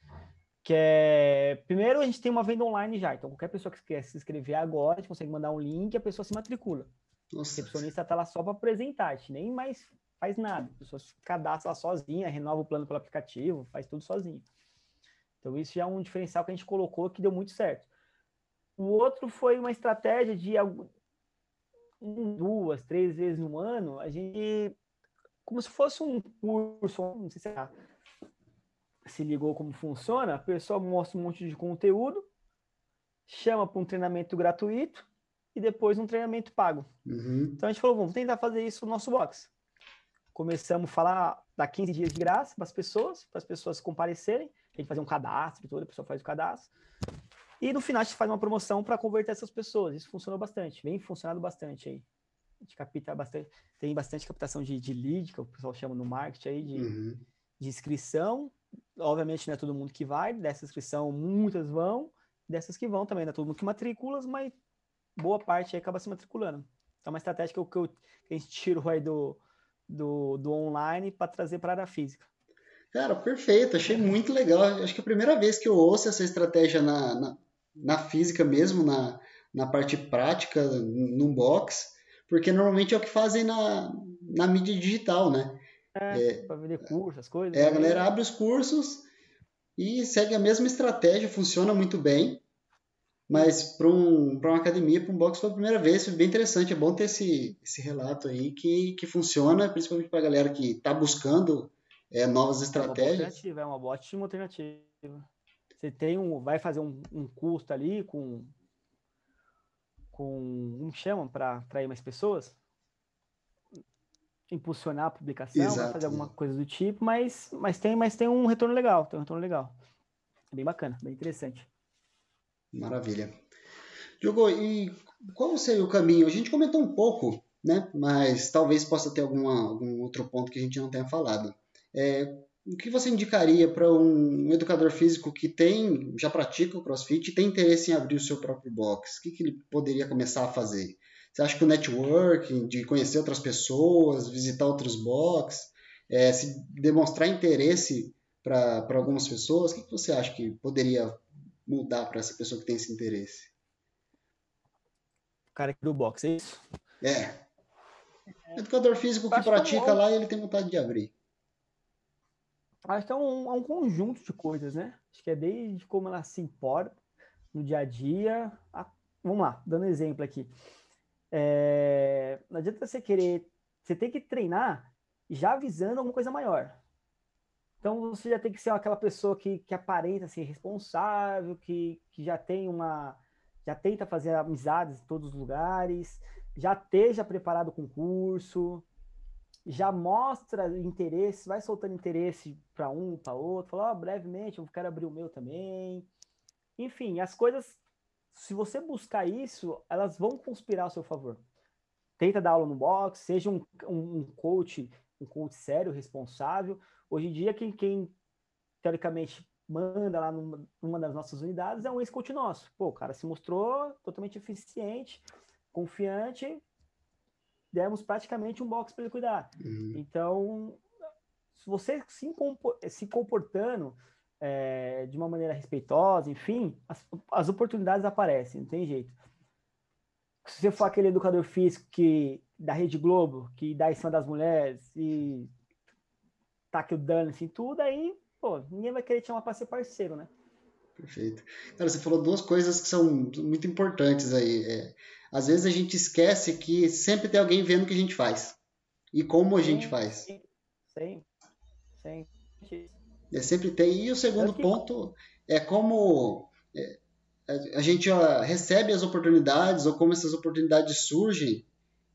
S2: Que é, primeiro a gente tem uma venda online já, então qualquer pessoa que quer se inscrever agora, a gente consegue mandar um link e a pessoa se matricula. Nossa. O recepcionista está lá só para apresentar, a gente nem mais faz nada. A pessoa se cadastra lá sozinha, renova o plano pelo aplicativo, faz tudo sozinho. Então isso já é um diferencial que a gente colocou que deu muito certo. O outro foi uma estratégia de um, duas, três vezes no ano, a gente como se fosse um curso, não sei se é, se ligou como funciona, a pessoa mostra um monte de conteúdo, chama para um treinamento gratuito e depois um treinamento pago.
S1: Uhum.
S2: Então a gente falou, vamos tentar fazer isso no nosso box. Começamos a falar, dar 15 dias de graça para as pessoas, para as pessoas comparecerem, a gente fazer um cadastro e tudo, a pessoa faz o cadastro. E no final a gente faz uma promoção para converter essas pessoas. Isso funcionou bastante, vem funcionando bastante aí a gente capta bastante, tem bastante captação de, de lead, que o pessoal chama no marketing aí, de,
S1: uhum.
S2: de inscrição. Obviamente não é todo mundo que vai, dessa inscrição muitas vão, dessas que vão também, não é todo mundo que matricula, mas boa parte aí acaba se matriculando. Então, é uma estratégia que, eu, que, eu, que a gente tirou aí do, do, do online para trazer para a área física.
S1: Cara, perfeito, achei muito legal. Acho que é a primeira vez que eu ouço essa estratégia na, na, na física mesmo, na, na parte prática, num box porque normalmente é o que fazem na, na mídia digital, né?
S2: É, é para vender cursos, as coisas.
S1: É,
S2: a
S1: né? galera abre os cursos e segue a mesma estratégia, funciona muito bem. Mas para um, uma academia, para um box foi a primeira vez, foi bem interessante. É bom ter esse, esse relato aí que, que funciona, principalmente para a galera que está buscando é, novas estratégias.
S2: É uma boa alternativa, é uma alternativa. Você tem um, vai fazer um, um custo ali com com como chamam para atrair mais pessoas? Impulsionar a publicação, fazer alguma coisa do tipo, mas, mas, tem, mas tem um retorno legal, tem um retorno legal. É bem bacana, bem interessante.
S1: Maravilha. Diogo, e qual seria o caminho? A gente comentou um pouco, né? Mas talvez possa ter alguma, algum outro ponto que a gente não tenha falado. É, o que você indicaria para um educador físico que tem, já pratica o CrossFit e tem interesse em abrir o seu próprio box? O que, que ele poderia começar a fazer? Você acha que o networking, de conhecer outras pessoas, visitar outros boxes, é, se demonstrar interesse para algumas pessoas, o que, que você acha que poderia mudar para essa pessoa que tem esse interesse?
S2: O cara que do box, é isso?
S1: É. Educador físico que pratica lá, ele tem vontade de abrir.
S2: Acho que é um, é um conjunto de coisas, né? Acho que é desde como ela se importa no dia a dia. A... Vamos lá, dando exemplo aqui. É... Não adianta você querer. Você tem que treinar já visando alguma coisa maior. Então você já tem que ser aquela pessoa que, que aparenta ser responsável, que, que já tem uma. já tenta fazer amizades em todos os lugares, já esteja preparado o curso, já mostra interesse, vai soltando interesse para um, para outro, fala, oh, brevemente eu quero abrir o meu também. Enfim, as coisas, se você buscar isso, elas vão conspirar ao seu favor. Tenta dar aula no box, seja um, um, um coach, um coach sério, responsável. Hoje em dia, quem, quem teoricamente manda lá numa, numa das nossas unidades é um ex-coach nosso. Pô, o cara se mostrou totalmente eficiente, confiante, demos praticamente um box para ele cuidar. Uhum. Então, se você se, se comportando é, de uma maneira respeitosa, enfim, as, as, oportunidades aparecem, não tem jeito. Se você for aquele educador físico que da Rede Globo, que dá em cima das mulheres e tá que o dano assim, tudo, aí, pô, ninguém vai querer te chamar para ser parceiro, né?
S1: Perfeito. Cara, você falou duas coisas que são muito importantes aí. É, às vezes a gente esquece que sempre tem alguém vendo o que a gente faz e como a sim, gente faz. Sim, sim. sim. É, sempre tem. E o segundo que... ponto é como é, a gente ó, recebe as oportunidades ou como essas oportunidades surgem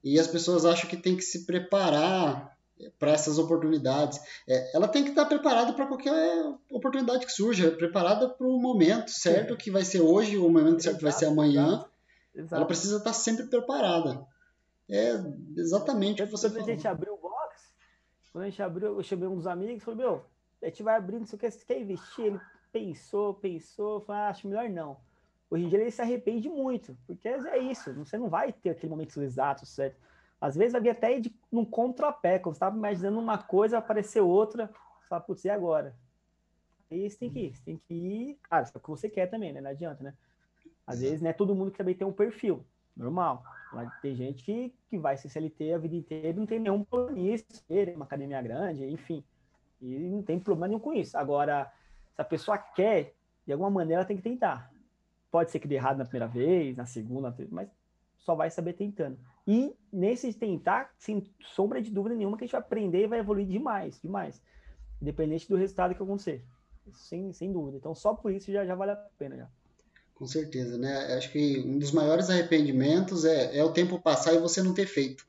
S1: e as pessoas acham que tem que se preparar para essas oportunidades. É, ela tem que estar preparada para qualquer oportunidade que surja, preparada para o momento certo que vai ser hoje, o momento certo que vai ser amanhã. Exato. Ela precisa estar sempre preparada. É exatamente o que você
S2: quando falou. Quando a gente abriu o box, quando a gente abriu, eu chamei um dos amigos e falei, meu, a gente vai abrindo, você quer, você quer investir? Ele pensou, pensou, falou, ah, acho melhor não. Hoje em dia ele se arrepende muito, porque é isso, você não vai ter aquele momento exato, certo? Às vezes vai vir até de, num contrapé, quando você estava imaginando uma coisa, aparecer outra, você fala, putz, e agora? Aí você tem que ir, você tem que ir, cara, é o que você quer também, né? Não adianta, né? Às vezes, né, todo mundo que também tem um perfil, normal. Mas tem gente que, que vai ser CLT a vida inteira não tem nenhum plano nisso, uma academia grande, enfim. E não tem problema nenhum com isso. Agora, se a pessoa quer, de alguma maneira ela tem que tentar. Pode ser que dê errado na primeira vez, na segunda, mas só vai saber tentando. E nesse tentar, sem sombra de dúvida nenhuma, que a gente vai aprender e vai evoluir demais, demais. Independente do resultado que acontecer. Sem, sem dúvida. Então, só por isso já, já vale a pena. Já.
S1: Com certeza, né? Acho que um dos maiores arrependimentos é, é o tempo passar e você não ter feito.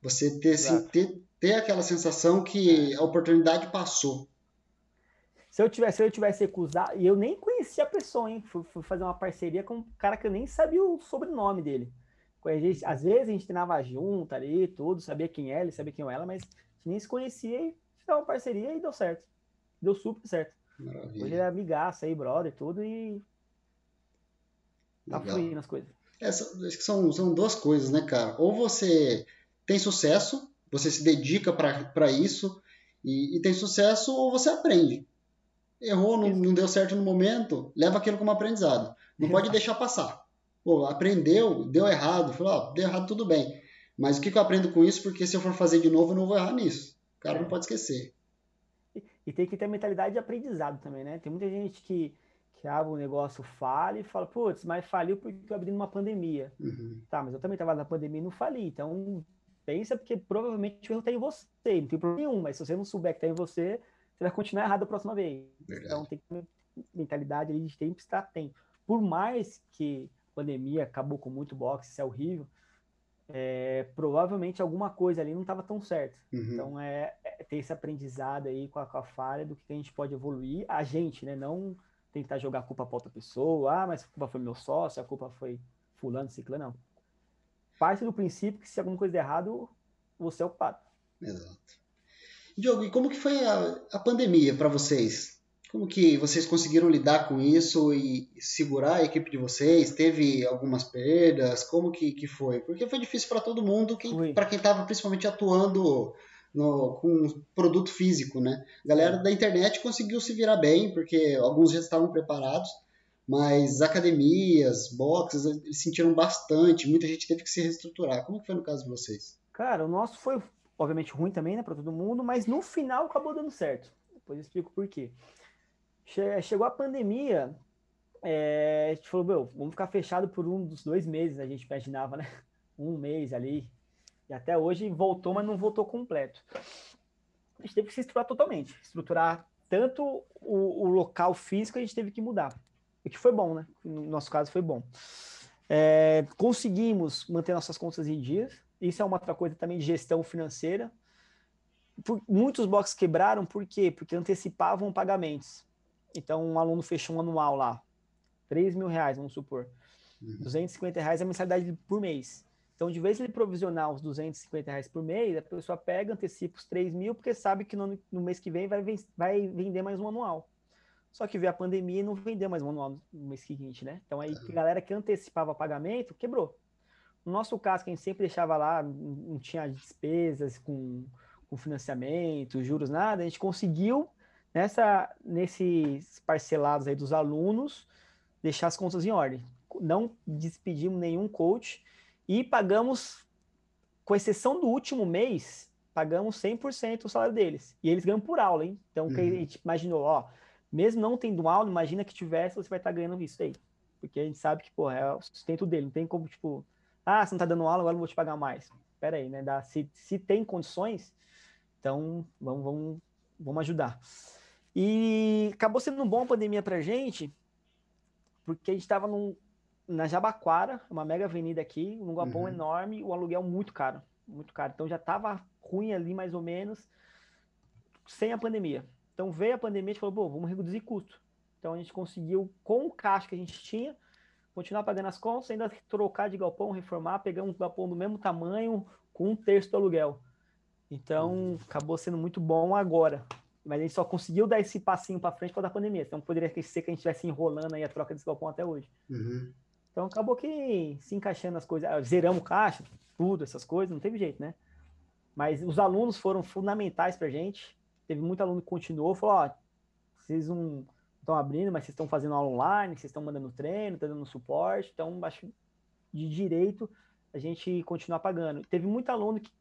S1: Você ter, assim, ter, ter aquela sensação que a oportunidade passou.
S2: Se eu tivesse, se eu tivesse recusado, e eu nem conhecia a pessoa, hein? Fui, fui, fazer uma parceria com um cara que eu nem sabia o sobrenome dele. Gente, às vezes a gente treinava junto ali, tudo, sabia quem é ele, sabia quem é ela, mas nem se conhecia e fez uma parceria e deu certo. Deu super certo. Maravilha. Hoje é amigaça aí, brother, tudo, e tá Legal. fluindo as coisas.
S1: É, são, são duas coisas, né, cara? Ou você tem sucesso, você se dedica para isso e, e, tem sucesso, ou você aprende. Errou, não, não, deu certo no momento, leva aquilo como aprendizado. Não pode deixar passar. Pô, aprendeu, deu errado, falou, ó, deu errado, tudo bem. Mas o que, que eu aprendo com isso? Porque se eu for fazer de novo, eu não vou errar nisso. O cara não pode esquecer.
S2: E, e tem que ter mentalidade de aprendizado também, né? Tem muita gente que, que abre um negócio, falha e fala, putz, mas faliu porque eu abri numa pandemia. Uhum. Tá, mas eu também estava na pandemia e não fali. Então, pensa porque provavelmente o erro está em você. Não tem problema nenhum, mas se você não souber que está em você, você vai continuar errado a próxima vez. Verdade. Então, tem que ter mentalidade ali de tempo estar tempo. Por mais que pandemia acabou com muito boxe, isso é horrível, é, provavelmente alguma coisa ali não estava tão certo. Uhum. Então é, é, ter esse aprendizado aí com a, com a falha do que a gente pode evoluir, a gente, né? Não tentar jogar a culpa para outra pessoa, ah, mas a culpa foi meu sócio, a culpa foi fulano, ciclano, não. Parte do princípio que se alguma coisa der errado, você é o culpado.
S1: Exato. Diogo, e como que foi a, a pandemia para vocês? Como que vocês conseguiram lidar com isso e segurar a equipe de vocês? Teve algumas perdas? Como que, que foi? Porque foi difícil para todo mundo, para quem estava principalmente atuando no, com produto físico, né? A galera da internet conseguiu se virar bem, porque alguns já estavam preparados, mas academias, boxes, eles sentiram bastante, muita gente teve que se reestruturar. Como que foi no caso de vocês?
S2: Cara, o nosso foi obviamente ruim também, né, para todo mundo, mas no final acabou dando certo. Depois eu explico por quê. Chegou a pandemia, é, a gente falou, meu, vamos ficar fechado por um dos dois meses, a gente imaginava, né? (laughs) Um mês ali. E até hoje voltou, mas não voltou completo. A gente teve que se estruturar totalmente. Estruturar tanto o, o local físico, a gente teve que mudar. O que foi bom, né? No nosso caso foi bom. É, conseguimos manter nossas contas em dias. Isso é uma outra coisa também de gestão financeira. Por, muitos boxes quebraram, por quê? Porque antecipavam pagamentos. Então, um aluno fechou um anual lá, 3 mil reais, vamos supor. Uhum. 250 reais é a mensalidade por mês. Então, de vez ele provisionar os 250 reais por mês, a pessoa pega, antecipa os 3 mil, porque sabe que no, no mês que vem vai, vai vender mais um anual. Só que veio a pandemia e não vendeu mais um anual no mês seguinte, né? Então, aí a galera que antecipava pagamento quebrou. No nosso caso, que a gente sempre deixava lá, não tinha despesas com, com financiamento, juros, nada, a gente conseguiu, nessa, nesses parcelados aí dos alunos, deixar as contas em ordem. Não despedimos nenhum coach e pagamos, com exceção do último mês, pagamos 100% o salário deles. E eles ganham por aula, hein? Então, uhum. que a gente imaginou, ó, mesmo não tendo aula, imagina que tivesse, você vai estar tá ganhando isso aí. Porque a gente sabe que, pô, é o sustento dele. Não tem como, tipo, ah, você não tá dando aula, agora não vou te pagar mais. Pera aí, né? Dá, se, se tem condições, então vamos, vamos, vamos ajudar. E acabou sendo uma boa pandemia pra gente, porque a gente estava na Jabaquara, uma mega avenida aqui, um galpão uhum. enorme, o aluguel muito caro, muito caro. Então já estava ruim ali mais ou menos, sem a pandemia. Então veio a pandemia, a gente falou, pô, vamos reduzir custo. Então a gente conseguiu, com o caixa que a gente tinha, continuar pagando as contas, ainda trocar de galpão, reformar, pegar um galpão do mesmo tamanho, com um terço do aluguel. Então uhum. acabou sendo muito bom agora. Mas a gente só conseguiu dar esse passinho para frente por causa da pandemia. Então poderia ser que a gente estivesse enrolando aí a troca desse galpão até hoje. Uhum. Então acabou que se encaixando as coisas, ah, zeramos caixa, tudo, essas coisas, não teve jeito, né? Mas os alunos foram fundamentais para a gente. Teve muito aluno que continuou, falou: ó, vocês não estão abrindo, mas vocês estão fazendo aula online, vocês estão mandando treino, estão dando suporte, então acho de direito a gente continuar pagando. Teve muito aluno que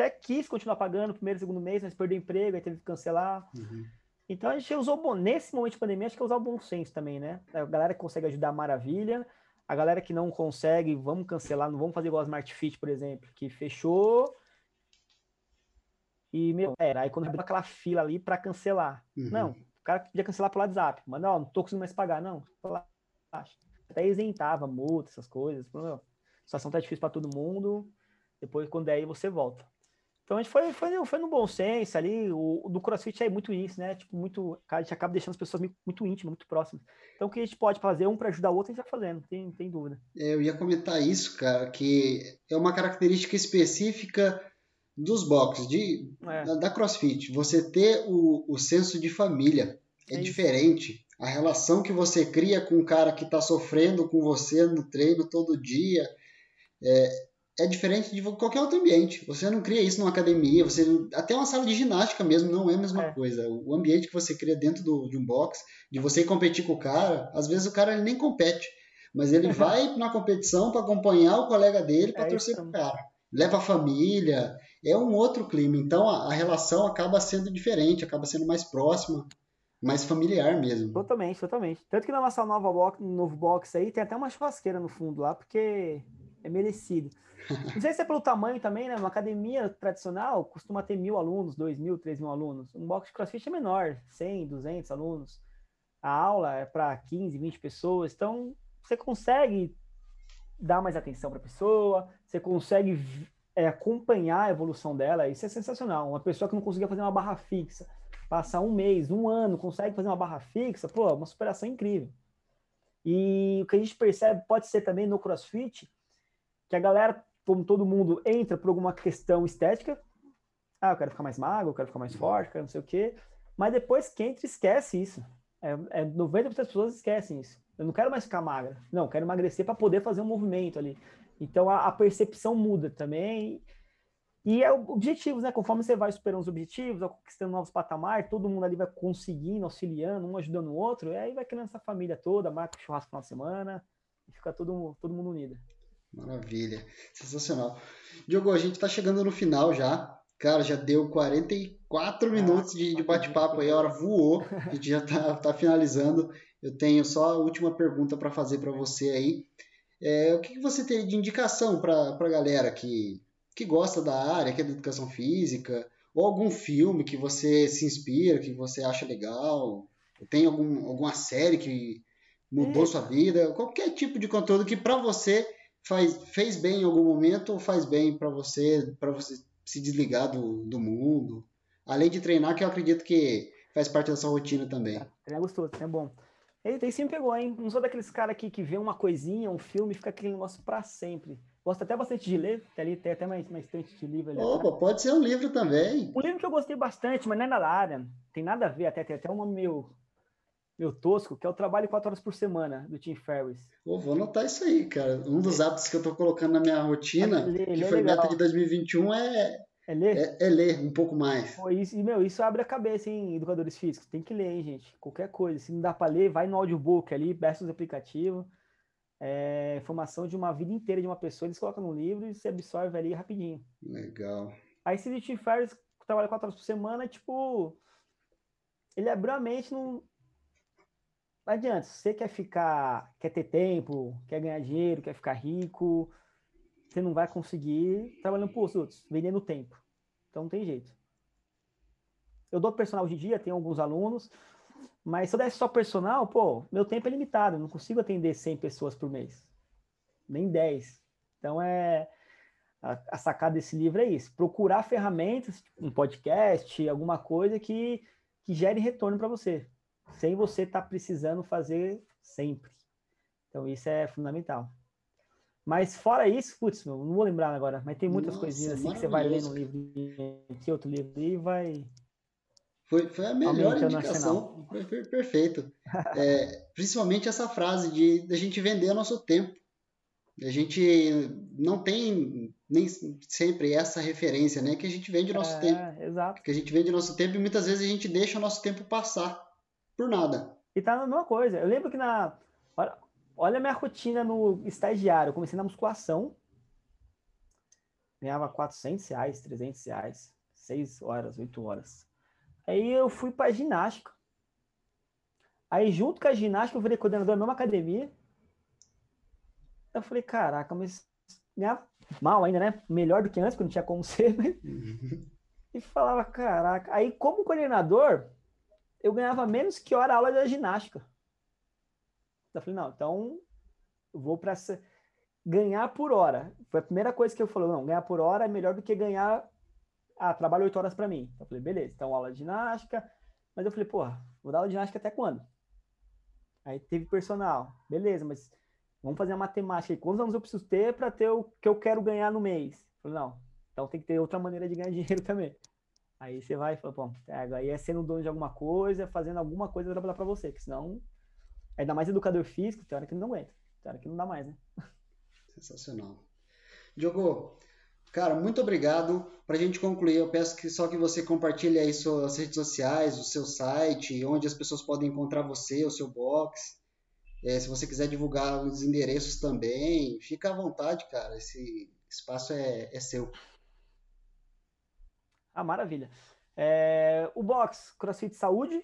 S2: até quis continuar pagando primeiro, segundo mês, mas perdeu emprego, aí teve que cancelar. Uhum. Então a gente usou, bom, nesse momento de pandemia, acho que é usar o bom senso também, né? A galera que consegue ajudar, maravilha. A galera que não consegue, vamos cancelar, não vamos fazer igual a Smart Fit, por exemplo, que fechou e, meu, era. Aí quando abriu aquela fila ali para cancelar. Uhum. Não, o cara podia cancelar pelo WhatsApp. Mas não, não tô conseguindo mais pagar. Não, até isentava multa, essas coisas. Meu, a situação tá difícil para todo mundo. Depois, quando é aí, você volta. Então a gente foi, foi, foi no bom senso ali. O, do CrossFit é muito isso, né? Tipo, muito. A gente acaba deixando as pessoas muito íntimas, muito próximas. Então o que a gente pode fazer um para ajudar o outro, a gente vai fazendo, tem, tem dúvida.
S1: É, eu ia comentar isso, cara, que é uma característica específica dos boxes, de, é. da, da, CrossFit. Você ter o, o senso de família é, é diferente. A relação que você cria com o cara que está sofrendo com você no treino todo dia. É, é diferente de qualquer outro ambiente. Você não cria isso numa academia, você até uma sala de ginástica mesmo não é a mesma é. coisa. O ambiente que você cria dentro do, de um box, de você competir com o cara, às vezes o cara ele nem compete, mas ele (laughs) vai na competição para acompanhar o colega dele para é torcer pro cara. Leva a família, é um outro clima. Então a, a relação acaba sendo diferente, acaba sendo mais próxima mais familiar mesmo.
S2: Totalmente, totalmente. Tanto que na nossa nova box, no novo box aí tem até uma churrasqueira no fundo lá, porque é merecido. Não sei se é pelo tamanho também, né? Uma academia tradicional costuma ter mil alunos, dois mil, três mil alunos. Um box de crossfit é menor, 100, 200 alunos. A aula é para 15, 20 pessoas. Então, você consegue dar mais atenção para a pessoa, você consegue é, acompanhar a evolução dela. Isso é sensacional. Uma pessoa que não conseguia fazer uma barra fixa, passar um mês, um ano, consegue fazer uma barra fixa, pô, uma superação incrível. E o que a gente percebe pode ser também no crossfit, que a galera como todo mundo, entra por alguma questão estética. Ah, eu quero ficar mais magro, eu quero ficar mais forte, eu quero não sei o quê. Mas depois que entra, esquece isso. É, é 90% das pessoas esquecem isso. Eu não quero mais ficar magra. Não, quero emagrecer para poder fazer um movimento ali. Então a, a, percepção muda também. E é objetivos, né? Conforme você vai superando os objetivos, conquistando novos patamares, todo mundo ali vai conseguindo, auxiliando, um ajudando o outro, e aí vai criando essa família toda, marca o churrasco na semana, e fica todo, todo mundo unido.
S1: Maravilha, sensacional. Diogo, a gente está chegando no final já. Cara, já deu 44 ah, minutos de, de bate-papo aí, a hora voou, (laughs) a gente já está tá finalizando. Eu tenho só a última pergunta para fazer para você aí. É, o que, que você tem de indicação para a galera que, que gosta da área, que é da educação física, ou algum filme que você se inspira, que você acha legal? Tem algum, alguma série que, mudou é. sua vida, qualquer tipo de conteúdo que para você faz, fez bem em algum momento ou faz bem para você, para você se desligar do, do mundo. Além de treinar, que eu acredito que faz parte da sua rotina também. É,
S2: treinar gostoso, é bom. Eita, aí sim me pegou, hein? Não sou daqueles caras aqui que vê uma coisinha, um filme fica aquele negócio pra sempre. Gosto até bastante de ler, tem, ali, tem até mais, mais estante de livro ali.
S1: Opa, atrás. pode ser um livro também.
S2: Um livro que eu gostei bastante, mas não é na área. Tem nada a ver, até tem até um nome meio, meio tosco, que é o Trabalho 4 Horas por Semana, do Tim Ferriss.
S1: Pô, vou anotar isso aí, cara. Um dos hábitos que eu tô colocando na minha rotina, ler, que foi é meta de 2021, é
S2: é ler?
S1: É, é, ler um pouco mais.
S2: Pô, isso, e, meu, isso abre a cabeça, em educadores físicos. Tem que ler, hein, gente? Qualquer coisa. Se não dá para ler, vai no audiobook ali, baixa os aplicativos. É, informação de uma vida inteira de uma pessoa, eles colocam no livro e você absorve ali rapidinho.
S1: Legal.
S2: Aí se o Tim Ferriss trabalha quatro horas por semana, tipo, ele abriu a mente, não, não adianta. Se você quer ficar, quer ter tempo, quer ganhar dinheiro, quer ficar rico, você não vai conseguir trabalhando os outros, vendendo tempo. Então não tem jeito. Eu dou personal hoje em dia, tenho alguns alunos, mas se eu desse só personal, pô, meu tempo é limitado, eu não consigo atender 100 pessoas por mês, nem 10. Então é a, a sacada desse livro é isso: procurar ferramentas, tipo um podcast, alguma coisa que, que gere retorno para você, sem você estar tá precisando fazer sempre. Então isso é fundamental. Mas fora isso, putz, não vou lembrar agora, mas tem muitas Nossa, coisinhas assim que você vai ler no livro que outro livro e vai.
S1: Foi, foi a melhor indicação. Foi, perfeito. (laughs) É, principalmente essa frase de a gente vender nosso tempo. A gente não tem nem sempre essa referência, né? Que a gente vende nosso é, tempo.
S2: Exato.
S1: Que a gente vende nosso tempo e muitas vezes a gente deixa o nosso tempo passar por nada.
S2: E tá na mesma coisa. Eu lembro que na. Olha a minha rotina no estagiário. Eu comecei na musculação. Ganhava 400 reais, 300 reais. 6 horas, 8 horas. Aí eu fui para ginástica. Aí, junto com a ginástica, eu virei coordenador da mesma academia. Eu falei, caraca, mas ganhava mal ainda, né? Melhor do que antes, porque não tinha como ser, né? E falava, caraca. Aí, como coordenador, eu ganhava menos que hora aula da ginástica. Eu falei, não, então eu vou para ganhar por hora. Foi a primeira coisa que eu falei, não, ganhar por hora é melhor do que ganhar ah, trabalho oito horas para mim. Eu falei, beleza, então aula de ginástica. Mas eu falei, porra, vou dar aula de ginástica até quando? Aí teve personal. Beleza, mas vamos fazer a matemática. Quantos anos eu preciso ter para ter o que eu quero ganhar no mês? Eu falei, não, então tem que ter outra maneira de ganhar (laughs) dinheiro também. Aí você vai e fala, bom, aí é sendo dono de alguma coisa, fazendo alguma coisa trabalhar para você, que senão Ainda mais educador físico, tem hora que não aguenta. Tem hora que não dá mais, né?
S1: Sensacional. Diogo, cara, muito obrigado. Para a gente concluir, eu peço que só que você compartilhe aí suas redes sociais, o seu site, onde as pessoas podem encontrar você, o seu box. É, se você quiser divulgar os endereços também, fica à vontade, cara. Esse espaço é, é seu.
S2: Ah, maravilha. É, o box CrossFit Saúde,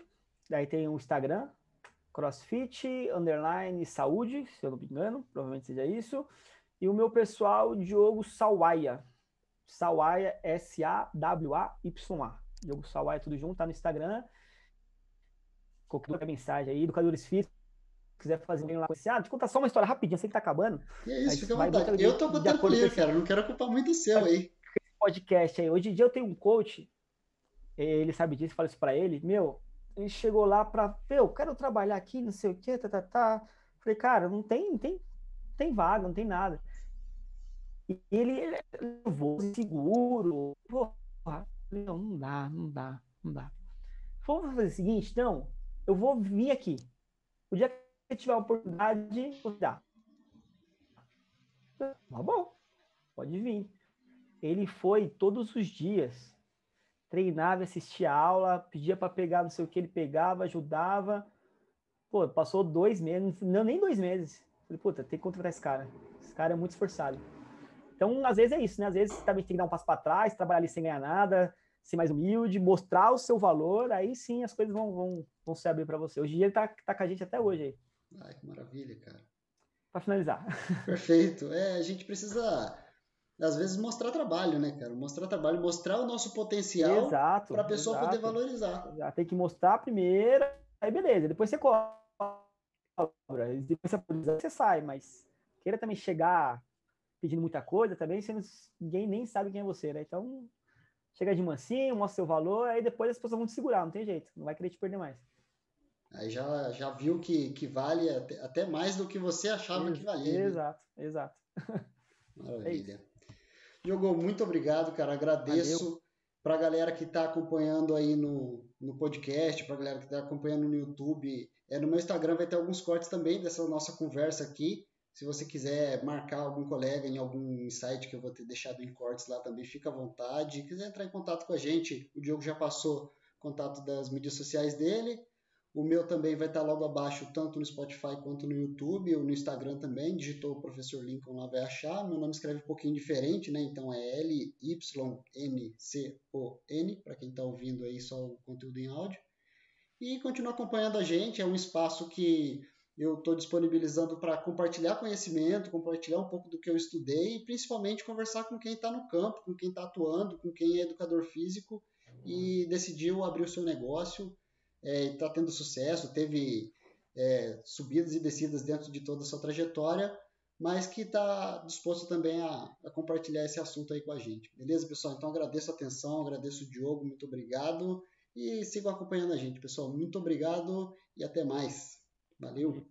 S2: daí tem o Instagram, CrossFit, underline, saúde, se eu não me engano, provavelmente seja isso. E o meu pessoal, Diogo Sawaia. Sawaia, S-A-W-A-Y-A. Diogo Sawaia, tudo junto, tá no Instagram. Qualquer mensagem aí, educadores físicos, quiser fazer um lá com esse, ah, te contar só uma história rapidinho, sei que tá acabando.
S1: E é isso, fica à vontade. Eu tô com tempo livre, cara, não quero ocupar muito o seu aí.
S2: Podcast aí. Hoje em dia eu tenho um coach, ele sabe disso, fala isso pra ele, meu, ele chegou lá para, eu quero trabalhar aqui, não sei o que, tá, tá, tá. Falei, cara, não tem, não tem, tem vaga, não tem nada. E ele, ele vou seguro, porra, não, não dá, não dá, não dá. Vamos fazer o seguinte, não, eu vou vir aqui. O dia que tiver a oportunidade, vou dar. Tá bom, pode vir. Ele foi todos os dias treinava, assistia aula, pedia para pegar não sei o que, ele pegava, ajudava. Pô, passou dois meses, não nem dois meses. Falei, puta, tem que contratar esse cara. Esse cara é muito esforçado. Então, às vezes é isso, né? Às vezes também tem que dar um passo para trás, trabalhar ali sem ganhar nada, ser mais humilde, mostrar o seu valor, aí sim as coisas vão, vão, vão se abrir para você. Hoje em dia ele tá, tá com a gente até hoje aí.
S1: Ai, que maravilha, cara.
S2: Para finalizar.
S1: Perfeito. É, a gente precisa às vezes mostrar trabalho, né, cara? Mostrar trabalho, mostrar o nosso potencial para a pessoa
S2: exato.
S1: poder valorizar.
S2: Já tem que mostrar primeiro, aí beleza, depois você dobra. Depois você sai, mas queira também chegar pedindo muita coisa também, sendo ninguém nem sabe quem é você, né? Então, chega de mansinho, mostra seu valor, aí depois as pessoas vão te segurar, não tem jeito, não vai querer te perder mais.
S1: Aí já, já viu que, que vale até, até mais do que você achava que valia.
S2: Exato, né? exato. (laughs)
S1: Maravilha. É Diogo, muito obrigado, cara. Agradeço para a galera que está acompanhando aí no, no podcast, para a galera que está acompanhando no YouTube. É, no meu Instagram vai ter alguns cortes também dessa nossa conversa aqui. Se você quiser marcar algum colega em algum site que eu vou ter deixado em cortes lá também, fica à vontade. Se quiser entrar em contato com a gente, o Diogo já passou contato das mídias sociais dele. O meu também vai estar logo abaixo, tanto no Spotify quanto no YouTube, ou no Instagram também. Digitou o Professor Lincoln lá, vai achar. Meu nome escreve um pouquinho diferente, né? Então é L-Y-N-C-O-N, para quem está ouvindo aí só o conteúdo em áudio. E continua acompanhando a gente, é um espaço que eu estou disponibilizando para compartilhar conhecimento, compartilhar um pouco do que eu estudei e principalmente conversar com quem está no campo, com quem está atuando, com quem é educador físico e decidiu abrir o seu negócio está é, tendo sucesso, teve é, subidas e descidas dentro de toda a sua trajetória, mas que está disposto também a, a, compartilhar esse assunto aí com a gente. Beleza, pessoal? Então agradeço a atenção, agradeço o Diogo, muito obrigado e sigam acompanhando a gente, pessoal. Muito obrigado e até mais. Valeu!